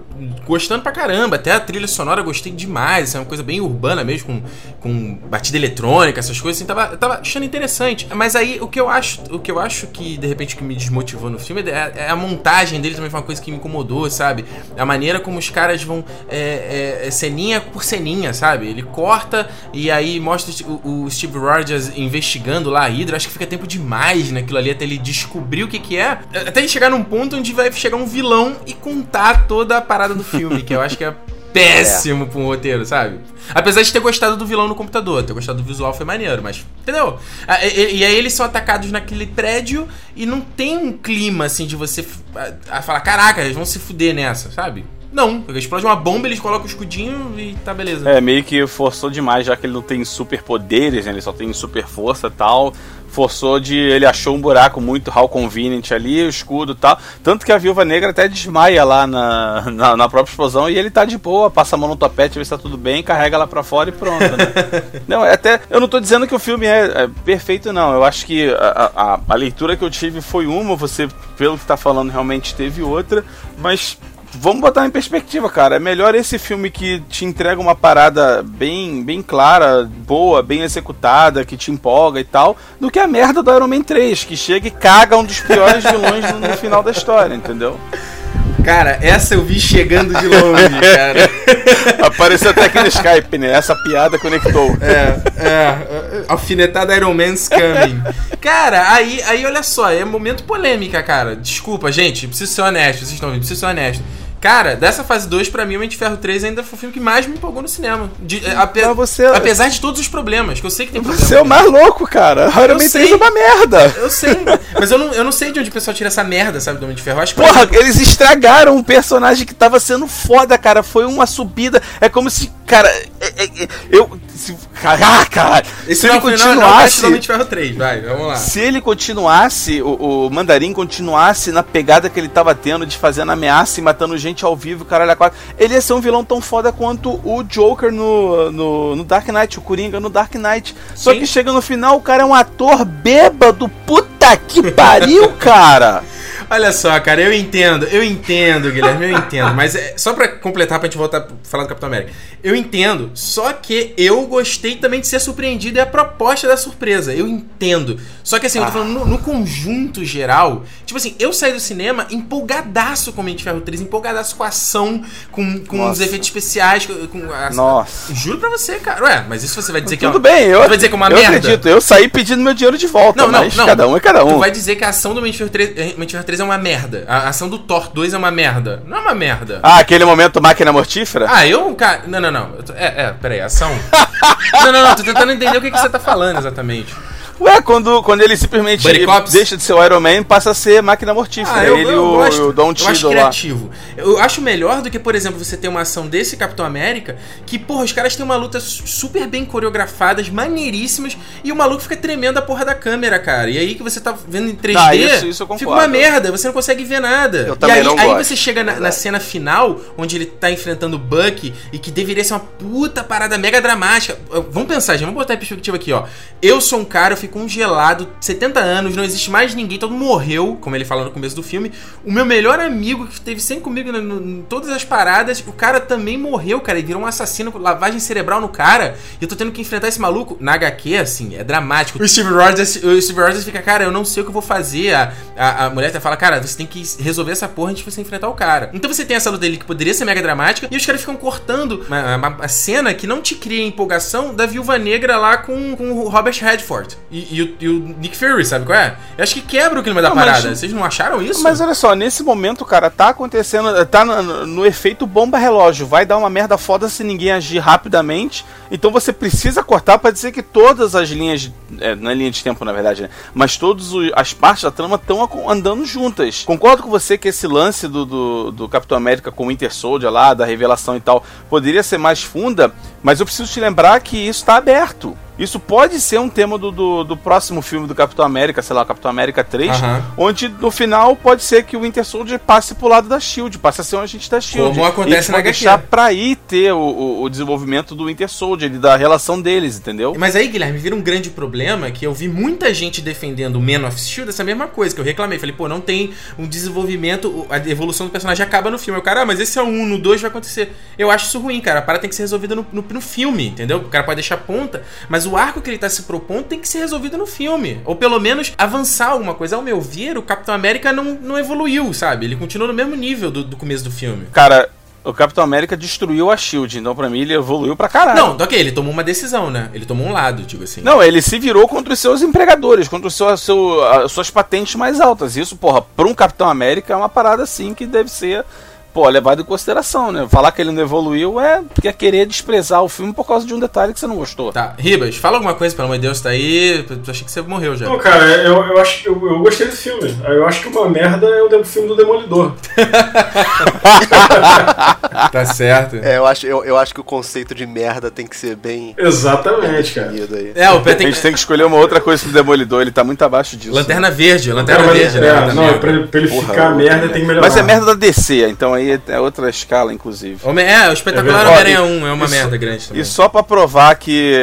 gostando pra caramba. Até a trilha sonora gostei demais. É uma coisa bem urbana mesmo, com, com batida eletrônica, essas coisas, assim, tava, tava achando interessante. Mas aí o que eu acho, o que eu acho que de repente que me desmotivou no filme é, é a montagem dele também foi uma coisa que me incomodou, sabe? A maneira como os caras vão é, é, é ceninha por ceninha, sabe? Ele corta e aí mostra o, o Steve Rogers investigando lá a Hydra. Acho que fica tempo demais naquilo ali até ele descobrir o que que é. Até ele chegar num ponto onde vai chegar um vilão e contar toda a parada do filme, que eu acho que é péssimo é. pra um roteiro, sabe? Apesar de ter gostado do vilão no computador, ter gostado do visual foi maneiro, mas. Entendeu? E, e aí eles são atacados naquele prédio e não tem um clima assim de você a, a falar, caraca, eles vão se fuder nessa, sabe? Não, explode uma bomba, eles colocam o escudinho e tá beleza. É, meio que forçou demais, já que ele não tem super poderes, né? ele só tem super força e tal forçou de. Ele achou um buraco muito how convenient ali, o escudo e tal. Tanto que a viúva negra até desmaia lá na, na, na, própria explosão e ele tá de boa, passa a mão no topete, vê se tá tudo bem, carrega lá pra fora e pronto, né? não, é até. Eu não tô dizendo que o filme é, é perfeito, não. Eu acho que a, a, a leitura que eu tive foi uma, você, pelo que tá falando, realmente teve outra, mas vamos botar em perspectiva, cara. É melhor esse filme que te entrega uma parada bem, bem clara, boa, bem executada, que te empolga e tal, do que a merda do Iron Man 3, que chega e caga um dos piores vilões no, no final da história, entendeu? Cara, essa eu vi chegando de longe, cara. Apareceu até aqui no Skype, né? Essa piada conectou. É, é. Alfinetada Iron Man's coming. Cara, aí, aí olha só, é momento polêmica, cara. Desculpa, gente, preciso ser honesto, vocês estão vendo, preciso ser honesto. Cara, dessa fase 2, pra mim, o Mente Ferro 3 ainda foi o filme que mais me empolgou no cinema. De, é, ape você... Apesar de todos os problemas, que eu sei que tem problemas. Você é o mais louco, cara. Iron Man 3 é uma merda. Eu sei, mas eu não, eu não sei de onde o pessoal tira essa merda, sabe, do Homem de Ferro. acho que Porra, eles estragaram um personagem que tava sendo foda, cara. Foi uma subida. É como se, cara, é, é, eu se, caraca! Esse se ele continuasse. Não, não, Ferro 3, vai, vamos lá. Se ele continuasse, o, o, Mandarim continuasse na pegada que ele tava tendo de fazendo ameaça e matando gente ao vivo, caralho, a quatro, ele ia ser um vilão tão foda quanto o Joker no, no, no Dark Knight, o Coringa no Dark Knight. Só Sim. que chega no final, o cara é um ator bêbado, puta que pariu, cara! Olha só, cara, eu entendo, eu entendo, Guilherme, eu entendo. Mas é, só pra completar, pra gente voltar a falar do Capitão América. Eu entendo, só que eu gostei também de ser surpreendido e a proposta da surpresa. Eu entendo. Só que assim, eu tô ah. falando no, no, conjunto geral. Tipo assim, eu saí do cinema empolgadaço com Mente Ferro 3, empolgadaço com a ação, com, com os efeitos especiais, com a, Nossa. Juro pra você, cara. Ué, mas isso você vai dizer que é Tudo bem, eu. vai dizer que é uma eu merda? acredito, eu saí pedindo meu dinheiro de volta. Não, não, não. Cada um é cada um. Tu vai dizer que a ação do Mente Ferro 3, Mente Ferro 3 é uma merda. A ação do Thor 2 é uma merda. Não é uma merda. Ah, aquele momento máquina mortífera? Ah, eu, cara. Não, não, não. É, é, peraí, ação. não, não, não, tô tentando entender o que, que você tá falando exatamente. Ué, quando, quando ele simplesmente deixa de ser o Iron Man e passa a ser máquina mortífera. Ah, eu, ele eu o, gosto, o Don eu acho criativo. Lá. Eu acho melhor do que, por exemplo, você ter uma ação desse Capitão América que, porra, os caras têm uma luta super bem coreografadas, maneiríssimas, e o maluco fica tremendo a porra da câmera, cara. E aí que você tá vendo em 3D, ah, isso, isso fica uma merda, você não consegue ver nada. Eu também e aí, não aí você chega na, na, cena final, onde ele tá enfrentando o Buck, e que deveria ser uma puta parada mega dramática. Vamos pensar, gente, vamos botar em perspectiva aqui, ó. Eu sou um cara, eu fico congelado, 70 anos, não existe mais ninguém, todo mundo morreu, como ele fala no começo do filme. O meu melhor amigo, que esteve sempre comigo em todas as paradas, o cara também morreu, cara, e virou um assassino com lavagem cerebral no cara. E eu tô tendo que enfrentar esse maluco. Na HQ, assim, é dramático. O Steve Rogers, o Steve Rogers fica, cara, eu não sei o que eu vou fazer. A, a, a mulher até fala, cara, você tem que resolver essa porra antes de você enfrentar o cara. Então você tem essa luta dele que poderia ser mega dramática, e os caras ficam cortando uma, uma, uma cena que não te cria empolgação da viúva negra lá com, com o Robert Redford. E, e, o, e, o, Nick Fury, sabe qual é? Eu acho que quebra o clima da não, parada. Mas, Vocês não acharam isso? Mas olha só, nesse momento, cara, tá acontecendo. Tá no, no, efeito bomba relógio. Vai dar uma merda foda se ninguém agir rapidamente. Então você precisa cortar para dizer que todas as linhas. É, na é linha de tempo, na verdade, né? Mas todas as partes da trama estão andando juntas. Concordo com você que esse lance do, do, do Capitão América com o Winter Soldier lá, da revelação e tal, poderia ser mais funda, mas eu preciso te lembrar que isso está aberto. Isso pode ser um tema do, do, do, próximo filme do Capitão América, sei lá, Capitão América 3, uhum. onde no final pode ser que o Winter Soldier passe pro lado da Shield, passe a ser um agente da Shield. Como acontece e na deixar pra aí ter o, o, o, desenvolvimento do Winter Soldier, da relação deles, entendeu? Mas aí, Guilherme, vira um grande problema que eu vi muita gente defendendo o Man of Shield, essa mesma coisa, que eu reclamei. Falei, pô, não tem um desenvolvimento, a evolução do personagem acaba no filme. O cara, ah, mas esse é um, no 2 vai acontecer. Eu acho isso ruim, cara. A parada tem que ser resolvida no, no, no filme, entendeu? O cara pode deixar ponta, mas o arco que ele tá se propondo tem que ser resolvido no filme. Ou pelo menos avançar alguma coisa. Ao meu ver, o Capitão América não, não evoluiu, sabe? Ele continua no mesmo nível do, do começo do filme. Cara, o Capitão América destruiu a Shield, então pra mim ele evoluiu pra caralho. Não, ok, ele tomou uma decisão, né? Ele tomou um lado, digo assim. Não, ele se virou contra os seus empregadores, contra os seu, seu, as suas patentes mais altas. Isso, porra, pra um Capitão América é uma parada assim que deve ser pô, levado em consideração, né? Falar que ele não evoluiu é porque é querer desprezar o filme por causa de um detalhe que você não gostou. Tá, Ribas, fala alguma coisa, pelo amor de Deus, tá aí. Eu achei que você morreu já. Não, cara, eu, eu acho eu, eu gostei do filme. Eu acho que uma merda é o filme do Demolidor. tá certo. É, eu acho, eu, eu acho que o conceito de merda tem que ser bem. Exatamente, cara. Aí. É, o Pé A tem gente tem que escolher uma outra coisa pro Demolidor, ele tá muito abaixo disso. Lanterna Verde, Lanterna Cara, mas- Verde, é, né? Não, pra, ele- pra ele Porra, ficar merda tem que melhorar. Mas é merda da DC, então aí é outra escala, inclusive. Homem- É, o espetacular É Homem-Aranha verdade. 1 é uma Isso- merda grande também. E só pra provar que,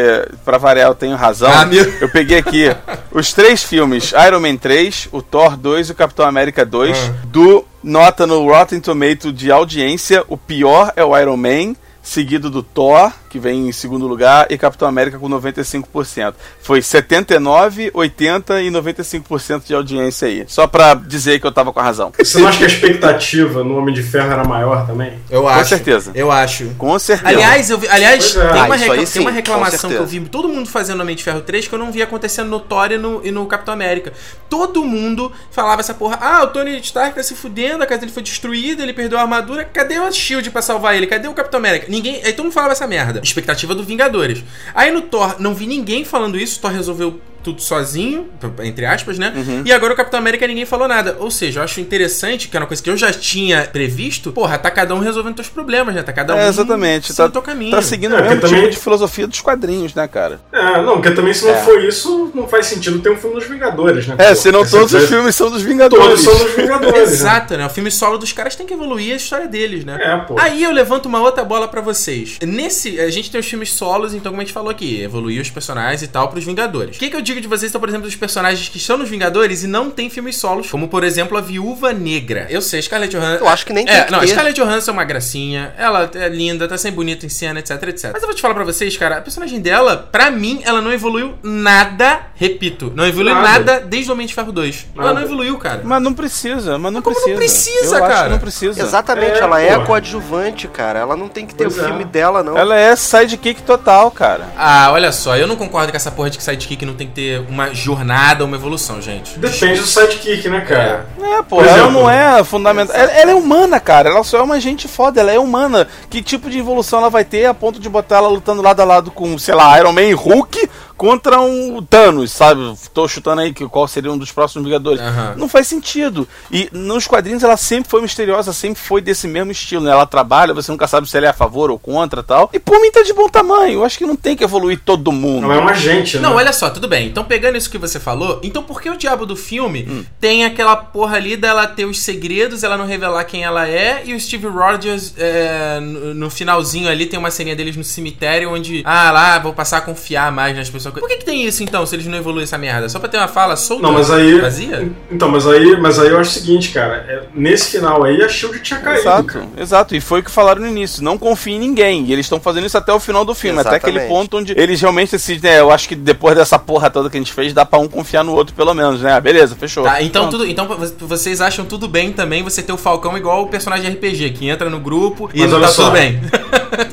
pra variar, eu tenho razão, Ah, meu- eu peguei aqui os três filmes: Iron Man 3, o Thor 2 e o Capitão América 2, Ah. do nota no Rotten Tomato de audiência. O pior é o Iron Man, seguido do Thor, que vem em segundo lugar, e Capitão América com 95%. Foi 79, 80 e 95% de audiência aí. Só pra dizer que eu tava com a razão. Você não acha que a expectativa no Homem de Ferro era maior também? Eu acho. certeza. Eu acho. Com certeza. Aliás, eu vi- aliás é. tem, Ah, uma recla- aí tem uma sim, reclamação com que eu vi todo mundo fazendo no Homem de Ferro 3 que eu não vi acontecendo no Thor e no, e no Capitão América. Todo mundo falava essa porra: ah, o Tony Stark tá se fudendo, a casa dele foi destruída, ele perdeu a armadura, cadê o Shield pra salvar ele? Cadê o Capitão América? Ninguém. Aí todo mundo falava essa merda. Expectativa do Vingadores. Aí no Thor, não vi ninguém falando isso, Thor resolveu tudo sozinho, entre aspas, né? Uhum. E agora o Capitão América ninguém falou nada. Ou seja, eu acho interessante, que é uma coisa que eu já tinha previsto, porra, tá cada um resolvendo seus problemas, né? Tá cada um É, exatamente. seguindo Tá, teu caminho. tá seguindo É, o mesmo também- tipo de filosofia dos quadrinhos, né, cara? É, não, porque também se não É. for isso, não faz sentido ter um filme dos Vingadores, né? É, pô? senão Esse- todos os filmes são dos Todos Vingadores. são dos Vingadores. né? Exato, né? O filme solo dos caras tem que evoluir a história deles, né? É, pô. Aí eu levanto uma outra bola pra vocês. Nesse, a gente tem os filmes solos, então como a gente falou aqui, evoluir os personagens e tal pros Vingadores. O que, que eu digo de vocês, então, por exemplo, dos personagens que estão nos Vingadores e não tem filmes solos, como por exemplo a Viúva Negra. Eu sei, Scarlett Johansson. Eu acho que nem tem É, que não, a ter. Scarlett Johansson é uma gracinha, ela é linda, tá sempre bonita em cena, etc, etc. Mas eu vou te falar pra vocês, cara, a personagem dela, pra mim, ela não evoluiu nada, repito, não evoluiu nada, Nada. desde o Homem de Ferro 2. Ela Nada. não evoluiu, cara. Mas não precisa, mas não como não precisa. precisa, Eu acho cara? que não precisa. Exatamente, É, ela é coadjuvante, cara. Ela não tem que ter Pois o é. filme dela, não. Ela é sidekick total, cara. Ah, olha só, eu não concordo com essa porra de que sidekick não tem que ter uma jornada, uma evolução, gente. Depende do sidekick, né, cara? É, pô, Por ela exemplo, não é fundamental. Ela, ela é humana, cara. Ela só é uma gente foda, ela é humana. Que tipo de evolução ela vai ter a ponto de botar ela lutando lado a lado com, sei lá, Iron Man e Hulk contra um Thanos, sabe? Tô chutando aí que qual seria um dos próximos Vingadores. Aham. Não faz sentido. E nos quadrinhos ela sempre foi misteriosa, sempre foi desse mesmo estilo. Né? Ela trabalha, você nunca sabe se ela é a favor ou contra tal. E por mim tá de bom tamanho. Eu acho que não tem que evoluir todo mundo. Não é um agente, né? Não, olha só, tudo bem. Então, pegando isso que você falou, então por que o diabo do filme Hum. tem aquela porra ali dela ter os segredos, ela não revelar quem ela é, e o Steve Rogers, é, no, no finalzinho ali, tem uma ceninha deles no cemitério onde, ah, lá, vou passar a confiar mais nas pessoas. Por que, que tem isso então, se eles não evoluem essa merda? Só pra ter uma fala solta? Não, mas aí. Vazia? Então, mas aí, mas aí eu acho o seguinte, cara. é, nesse final aí a Shield tinha caído. Exato, cara. exato. E foi o que falaram no início. Não confie em ninguém. E eles estão fazendo isso até o final do filme. Até aquele Exatamente. ponto onde eles realmente decidem. É, eu acho que depois dessa porra toda que a gente fez, dá pra um confiar no outro, pelo menos, né? Ah, beleza, fechou. Tá, então, Pronto. tudo, então vo- vocês acham tudo bem também você ter o Falcão igual o personagem de RPG, que entra no grupo e Mas não olha tá só. tudo bem.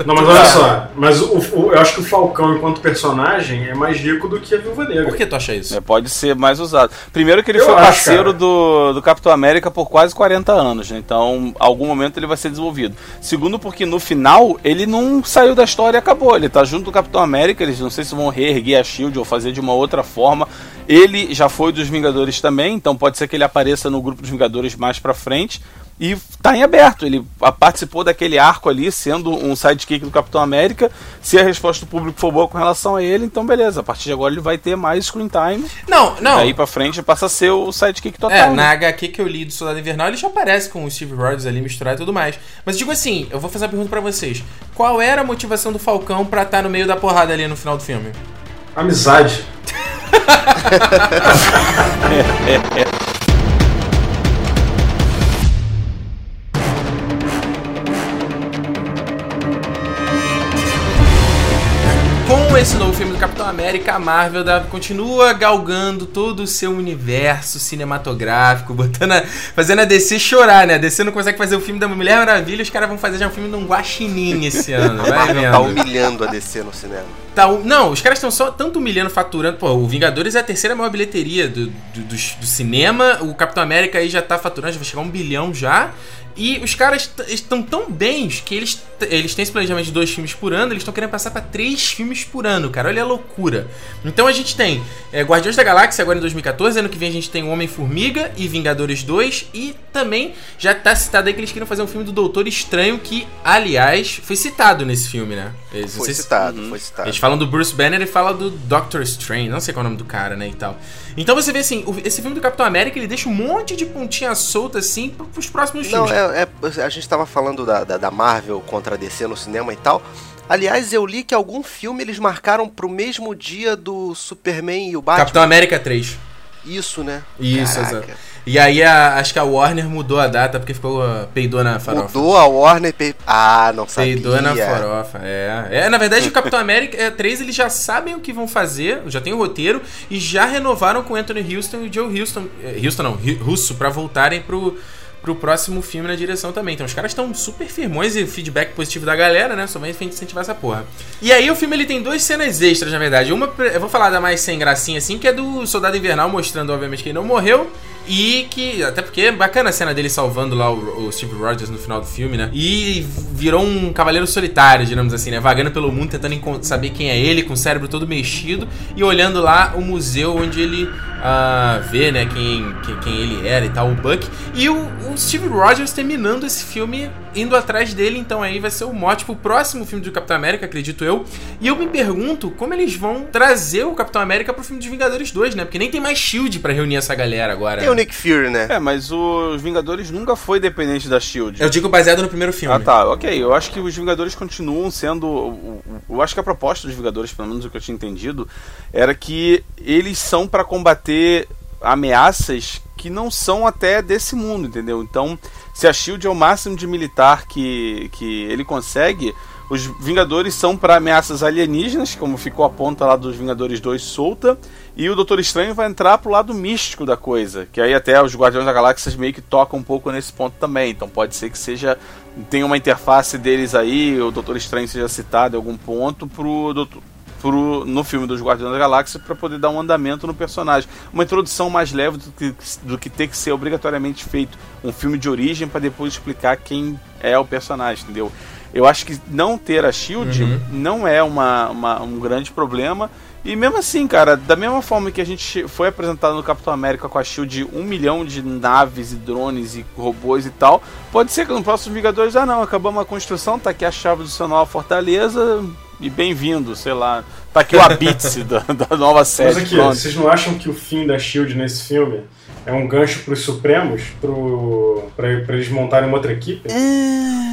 Não, mas olha só. Mas o, o- eu acho que o Falcão, enquanto personagem, é mais rico do que a Viúva Negra. Por que tu acha isso? É, pode ser mais usado. Primeiro que ele Eu foi acho, parceiro cara. do, do Capitão América por quase 40 anos, né? Então, algum momento ele vai ser desenvolvido. Segundo, porque no final ele não saiu da história e acabou. Ele tá junto do Capitão América, eles não sei se vão reerguer a Shield ou fazer de uma outra forma. Ele já foi dos Vingadores também, então pode ser que ele apareça no grupo dos Vingadores mais pra frente. E tá em aberto. Ele ah, participou daquele arco ali, sendo um sidekick do Capitão América. Se a resposta do público for boa com relação a ele, então beleza. A partir de agora ele vai ter mais screen time. Não, não. Daí pra frente passa a ser o sidekick total. É, né? na HQ que eu li do Soldado Invernal, ele já aparece com o Steve Rogers ali misturado e tudo mais. Mas digo assim, eu vou fazer uma pergunta pra vocês. Qual era a motivação do Falcão pra estar no meio da porrada ali no final do filme? Amizade. Com Capitão América, a Marvel da, continua galgando todo o seu universo cinematográfico, botando a, fazendo a DC chorar, né? A DC não consegue fazer o filme da Mulher Maravilha, os caras vão fazer já um filme de um guaxinim esse ano, vai vendo. tá humilhando a DC no cinema. Tá, não, os caras estão só tanto humilhando, faturando. Pô, o Vingadores é a terceira maior bilheteria do, do, do- do cinema. O Capitão América aí já tá faturando, já vai chegar a um bilhão já. E os caras estão tão bens que eles, eles têm esse planejamento de dois filmes por ano, eles estão querendo passar pra três filmes por ano, cara. Olha a loucura. Então a gente tem é, Guardiões da Galáxia agora em 2014, ano que vem a gente tem o Homem-Formiga e Vingadores 2. E também já tá citado aí que eles queriam fazer um filme do Doutor Estranho, que, aliás, foi citado nesse filme, né? Eles- não Foi sei se- citado, Uhum. foi citado. eles falam do Bruce Banner e falam do Doctor Strange, não sei qual é o nome do cara, né, e tal. Então você vê assim, esse filme do Capitão América, ele deixa um monte de pontinha solta assim pro- pros próximos Não, filmes. é, é- a gente tava falando da, da, da Marvel contra a DC no cinema e tal. Aliás, eu li que algum filme eles marcaram pro mesmo dia do Superman e o Batman. Capitão América 3. Isso, né? Isso, Caraca. exato. E aí a- acho que a Warner mudou a data porque ficou uh, peidou na farofa. Mudou a Warner. Pe... Ah, não sabia. Peidou na farofa, é. É, na verdade, o Capitão América é, 3 eles já sabem o que vão fazer, já tem o roteiro, e já renovaram com Anthony Houston e o Joe Houston. é, Houston não, Ru- Russo, pra voltarem pro, pro próximo filme na direção também. Então os caras estão super firmões e feedback positivo da galera, né? Só vai incentivar essa porra. E aí o filme ele tem duas cenas extras, na verdade. Uma, eu vou falar da mais sem gracinha assim, que é do Soldado Invernal, mostrando, obviamente, que ele não morreu. E que, até porque é bacana a cena dele salvando lá o, o Steve Rogers no final do filme, né? E virou um cavaleiro solitário, digamos assim, né? Vagando pelo mundo, tentando saber quem é ele, com o cérebro todo mexido. E olhando lá o museu onde ele ah, vê, né, quem, quem, quem ele era e tal, o Buck. E o, o Steve Rogers terminando esse filme, indo atrás dele. Então aí vai ser o mote pro próximo filme do Capitão América, acredito eu. E eu me pergunto como eles vão trazer o Capitão América pro filme dos Vingadores 2, né? Porque nem tem mais Shield pra reunir essa galera agora. Tem o Nick Fury, né? É, mas os Vingadores nunca foi dependente da SHIELD. Eu digo baseado no primeiro filme. Ah tá, ok. Eu acho que os Vingadores continuam sendo. Eu acho que a proposta dos Vingadores, pelo menos o que eu tinha entendido, era que eles são pra combater ameaças que não são até desse mundo, entendeu? Então, se a Shield é o máximo de militar que, que ele consegue, os Vingadores são para ameaças alienígenas, como ficou a ponta lá dos Vingadores 2 solta, e o Doutor Estranho vai entrar pro lado místico da coisa, que aí até os Guardiões da Galáxia meio que tocam um pouco nesse ponto também. Então pode ser que seja tenha uma interface deles aí, o Doutor Estranho seja citado em algum ponto pro pro, no filme dos Guardiões da Galáxia para poder dar um andamento no personagem. Uma introdução mais leve do que, do que ter que ser obrigatoriamente feito um filme de origem para depois explicar quem é o personagem, entendeu? Eu acho que não ter a Shield Uhum. não é uma, uma- um grande problema. E mesmo assim, cara, da mesma forma que a gente foi apresentado no Capitão América com a Shield um milhão de naves e drones e robôs e tal, pode ser que no próximo Vingadores, ah não, acabamos a construção, tá aqui a chave do seu nova fortaleza e bem-vindo, sei lá. Tá aqui o Abitse da, da nova série. Mas aqui, pronto. vocês não acham que o fim da SHIELD nesse filme é um gancho pros Supremos? Pro, pra, pra eles montarem uma outra equipe?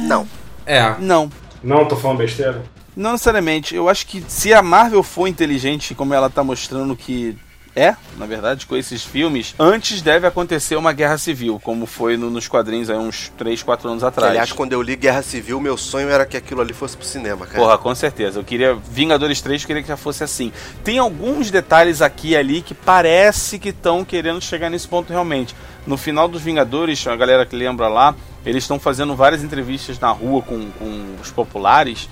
Não. É. Não. Não, tô falando besteira. Não necessariamente. Eu acho que se a Marvel for inteligente como ela tá mostrando que é, na verdade, com esses filmes, antes deve acontecer uma guerra civil, como foi no- nos quadrinhos aí uns 3, 4 anos atrás. Aliás, quando eu li Guerra Civil, meu sonho era que aquilo ali fosse pro cinema, cara. Porra, com certeza. Eu queria. Vingadores 3 eu queria que já fosse assim. Tem alguns detalhes aqui e ali que parece que estão querendo chegar nesse ponto realmente. No final dos Vingadores, a galera que lembra lá, eles estão fazendo várias entrevistas na rua com, com os populares.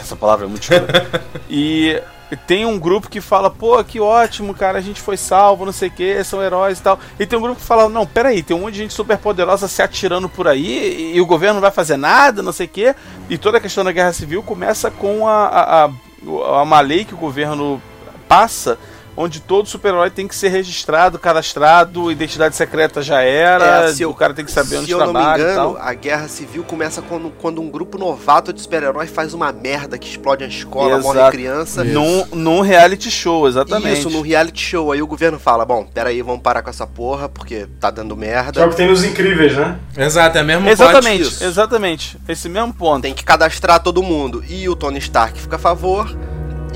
Essa palavra é muito escura. e tem um grupo que fala, pô, que ótimo, cara, a gente foi salvo, não sei o que, são heróis e tal. E tem um grupo que fala, não, peraí, tem um monte de gente super poderosa se atirando por aí e, o governo não vai fazer nada, não sei o que. E toda a questão da guerra civil começa com a, a, a, a uma lei que o governo passa, onde todo super-herói tem que ser registrado, cadastrado, identidade secreta já era, É, se eu- o cara tem que saber onde Se eu não me trabalha engano, a Guerra Civil começa quando, quando um grupo novato de super-herói faz uma merda que explode a escola, morre Exato. criança. Num, num reality show, exatamente. Isso, num reality show. Aí o governo fala, bom, peraí, vamos parar com essa porra, porque tá dando Que é merda. o que tem nos Incríveis, né? Exato, é mesmo. Exatamente, exatamente. Esse mesmo ponto. Tem que cadastrar todo mundo. E o Tony Stark fica a favor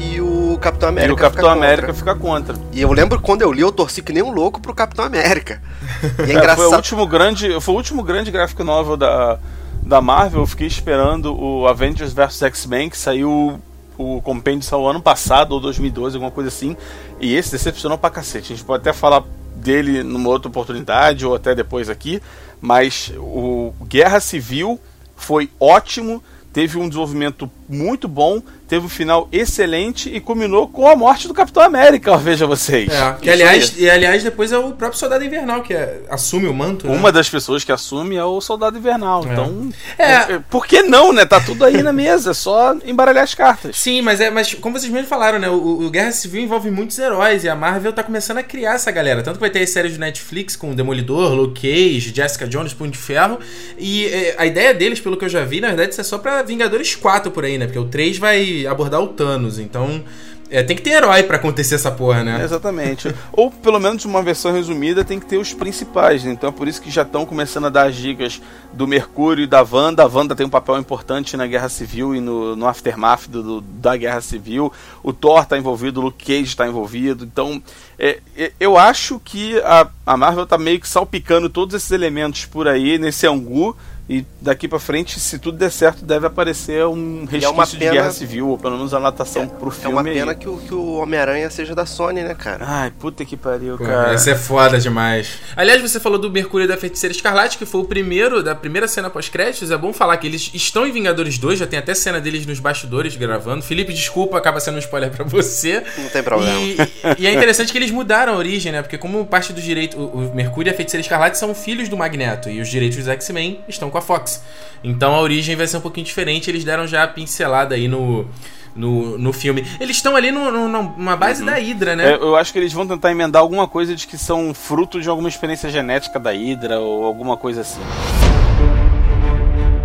e o Capitão América e o Capitão fica América contra. fica contra. E eu lembro quando eu li, eu torci que nem um louco pro Capitão América. E é É, foi, o engraçado. último grande, foi o último grande gráfico novel da, da Marvel. Eu fiquei esperando o Avengers vs X-Men, que saiu o compêndio saiu ano passado, ou 2012, alguma coisa assim. E esse decepcionou pra cacete. A gente pode até falar dele numa outra oportunidade, ou até depois aqui. Mas o Guerra Civil foi ótimo, teve um desenvolvimento muito bom, teve um final excelente e culminou com a morte do Capitão América, veja vocês. É, que aliás, e aliás depois é o próprio Soldado Invernal que é, assume o manto. Né? Uma das pessoas que assume é o Soldado Invernal. É. Então, é. é. por que não, né? Tá tudo aí na mesa, é só embaralhar as cartas. Sim, mas é, mas como vocês mesmo falaram, né? O, o, Guerra Civil envolve muitos heróis e a Marvel tá começando a criar essa galera. Tanto que vai ter as séries de Netflix com Demolidor, Luke Cage, Jessica Jones, Punho de Ferro. E é, a ideia deles, pelo que eu já vi, na verdade, isso é só pra Vingadores 4 por aí, né? Porque o 3 vai abordar o Thanos. Então, é, tem que ter herói para acontecer essa porra, né? Exatamente. Ou pelo menos uma versão resumida tem que ter os principais. Né? Então é por isso que já estão começando a dar as dicas do Mercúrio e da Wanda. A Wanda tem um papel importante na Guerra Civil e no, no aftermath do, do, da Guerra Civil. O Thor está envolvido, o Luke Cage está envolvido. Então é, é, eu acho que a, a Marvel está meio que salpicando todos esses elementos por aí nesse angu e daqui para frente, se tudo der certo, deve aparecer um é resquício pena... de guerra civil, ou pelo menos a natação é, pro filme. É uma pena que o, que o Homem-Aranha seja da Sony, né, cara? Ai, puta que pariu, Pô, cara. Essa é foda demais. Aliás, você falou do Mercúrio da Feiticeira Escarlate, que foi o primeiro, da primeira cena pós-créditos. É bom falar que eles estão em Vingadores 2, já tem até cena deles nos bastidores gravando. Felipe, desculpa, acaba sendo um spoiler pra você. Não tem problema. E, e é interessante que eles mudaram a origem, né? Porque como parte do direito, o, o Mercúrio e a Feiticeira Escarlate são filhos do Magneto, e os direitos dos X-Men estão com a Fox. Então a origem vai ser um pouquinho diferente. Eles deram já a pincelada aí no, no, no filme. Eles estão ali no, no, numa base uhum. da Hydra, né? É, eu acho que eles vão tentar emendar alguma coisa de que são fruto de alguma experiência genética da Hydra ou alguma coisa assim.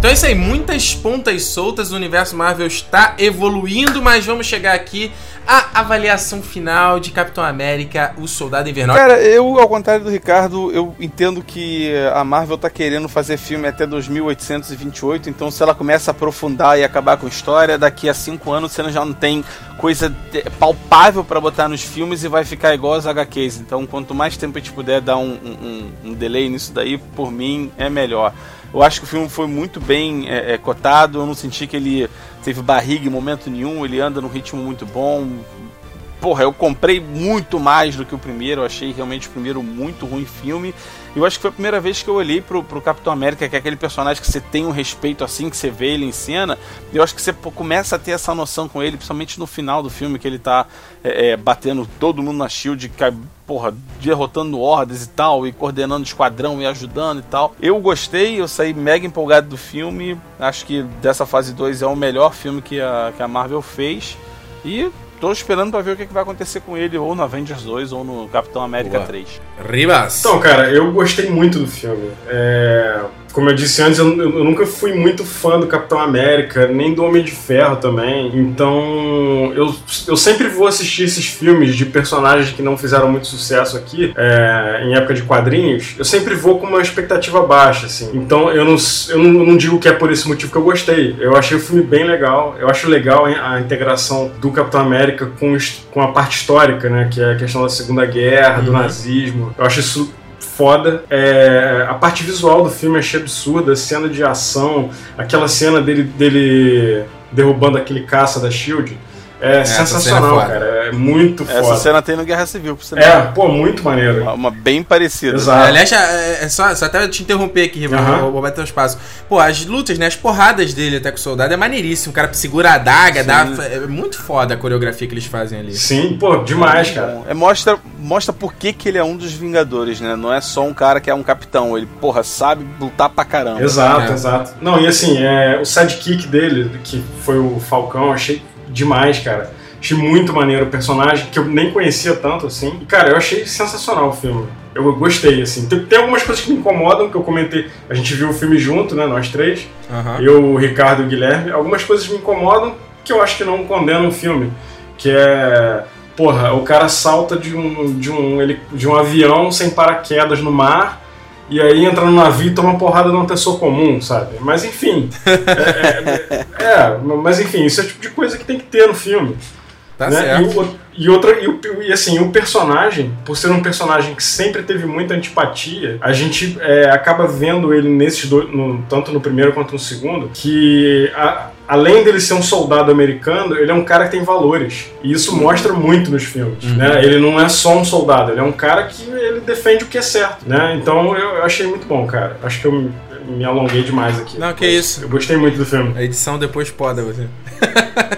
Então é isso aí, muitas pontas soltas, o universo Marvel está evoluindo, mas vamos chegar aqui à avaliação final de Capitão América, o Soldado Invernal. Cara, eu, ao contrário do Ricardo, eu entendo que a Marvel tá querendo fazer filme até 2828, então se ela começa a aprofundar e acabar com a história, daqui a cinco anos você já não tem coisa palpável para botar nos filmes e vai ficar igual as HQs. Então, quanto mais tempo a gente puder dar um, um, um delay nisso daí, por mim é melhor. Eu acho que o filme foi muito bem é, é, cotado. Eu não senti que ele teve barriga em momento nenhum. Ele anda num ritmo muito bom. Porra, eu comprei muito mais do que o primeiro. Eu achei realmente o primeiro muito ruim filme. E eu acho que foi a primeira vez que eu olhei pro, pro Capitão América, que é aquele personagem que você tem um respeito assim, que você vê ele em cena. E eu acho que você começa a ter essa noção com ele, principalmente no final do filme, que ele tá é, é, batendo todo mundo na shield, porra, derrotando hordas e tal, e coordenando esquadrão e ajudando e tal. Eu gostei, eu saí mega empolgado do filme. Acho que dessa fase 2 é o melhor filme que a, que a Marvel fez. E tô esperando pra ver o que, que vai acontecer com ele, ou no Avengers 2, ou no Capitão América Boa. 3. Ribas! Então, cara, eu gostei muito do filme. É como eu disse antes, eu, eu, nunca fui muito fã do Capitão América, nem do Homem de Ferro também. Então, eu, eu sempre vou assistir esses filmes de personagens que não fizeram muito sucesso aqui, é, em época de quadrinhos. Eu sempre vou com uma expectativa baixa, assim. Então, eu não, eu não, digo que é por esse motivo que eu gostei. Eu achei o filme bem legal. Eu acho legal a integração do Capitão América com, com a parte histórica, né? Que é a questão da Segunda Guerra, uhum. do nazismo. Eu acho isso foda. É, a parte visual do filme achei absurda, cena de ação, aquela cena dele, dele derrubando aquele caça da Shield. É Essa sensacional, é cara. É muito Essa foda. Essa cena tem no Guerra Civil, por É, pô, muito maneiro. Uma, uma bem parecida. Exato. aliás, é, é só, só até te interromper aqui, uhum. vou, vou bater o espaço. Pô, as lutas, né? As porradas dele até com o soldado é maneiríssimo. O cara segura a adaga, dá, é muito foda a coreografia que eles fazem ali. Sim, pô, demais, cara. É, mostra, mostra por que, que ele é um dos Vingadores, né? Não é só um cara que é um capitão. Ele, porra, sabe lutar pra caramba. Exato, é. exato. Não, e assim, é, o sidekick dele, que foi o Falcão, achei demais, cara. Achei muito maneiro o personagem, que eu nem conhecia tanto assim. E, cara, eu achei sensacional o filme. Eu gostei, assim. Tem, tem, algumas coisas que me incomodam, que eu comentei. A gente viu o filme junto, né? Nós três. Uhum. Eu, o Ricardo e o Guilherme. Algumas coisas me incomodam que eu acho que não condenam o filme. Que é. Porra, o cara salta de um, de um, ele, de um avião sem paraquedas no mar e aí entra no navio e toma porrada de uma pessoa comum, sabe? Mas enfim. é, é, é, mas enfim, isso é o tipo de coisa que tem que ter no filme. Tá né? certo. E, o, e outra, e, o, e, assim, o personagem, por ser um personagem que sempre teve muita antipatia, a gente é, acaba vendo ele nesses dois, no, tanto no primeiro quanto no segundo, que a, além dele ser um soldado americano, ele é um cara que tem valores. E isso mostra muito nos filmes, Uhum. né? Ele não é só um soldado, ele é um cara que ele defende o que é certo, né? Então eu achei muito bom, cara. Acho que eu me, alonguei demais aqui. Não, que isso. Eu gostei muito do filme. A edição depois poda você.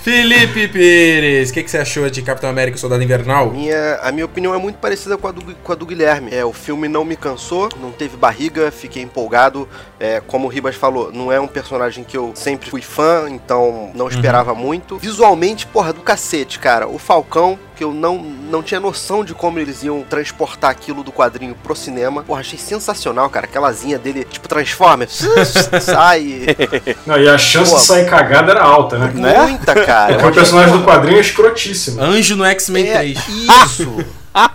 Felipe Pires, o que, que você achou de Capitão América e o Soldado Invernal? Minha, a minha opinião é muito parecida com a, do, com a do Guilherme. É, o filme não me cansou, não teve barriga, fiquei empolgado. É, como o Ribas falou, não é um personagem que eu sempre fui fã, então não esperava muito. Visualmente, porra, do cacete, cara. O Falcão, que eu não, não tinha noção de como eles iam transportar aquilo do quadrinho pro cinema. Porra, achei sensacional, cara. Aquela zinha dele, tipo Transformers, sai. Não, e a chance Pô. de sair cagada era alta, né? Né? Muita, cara. Porque Eu o personagem do quadrinho é escrotíssimo. Anjo no X-Men É, 3. isso.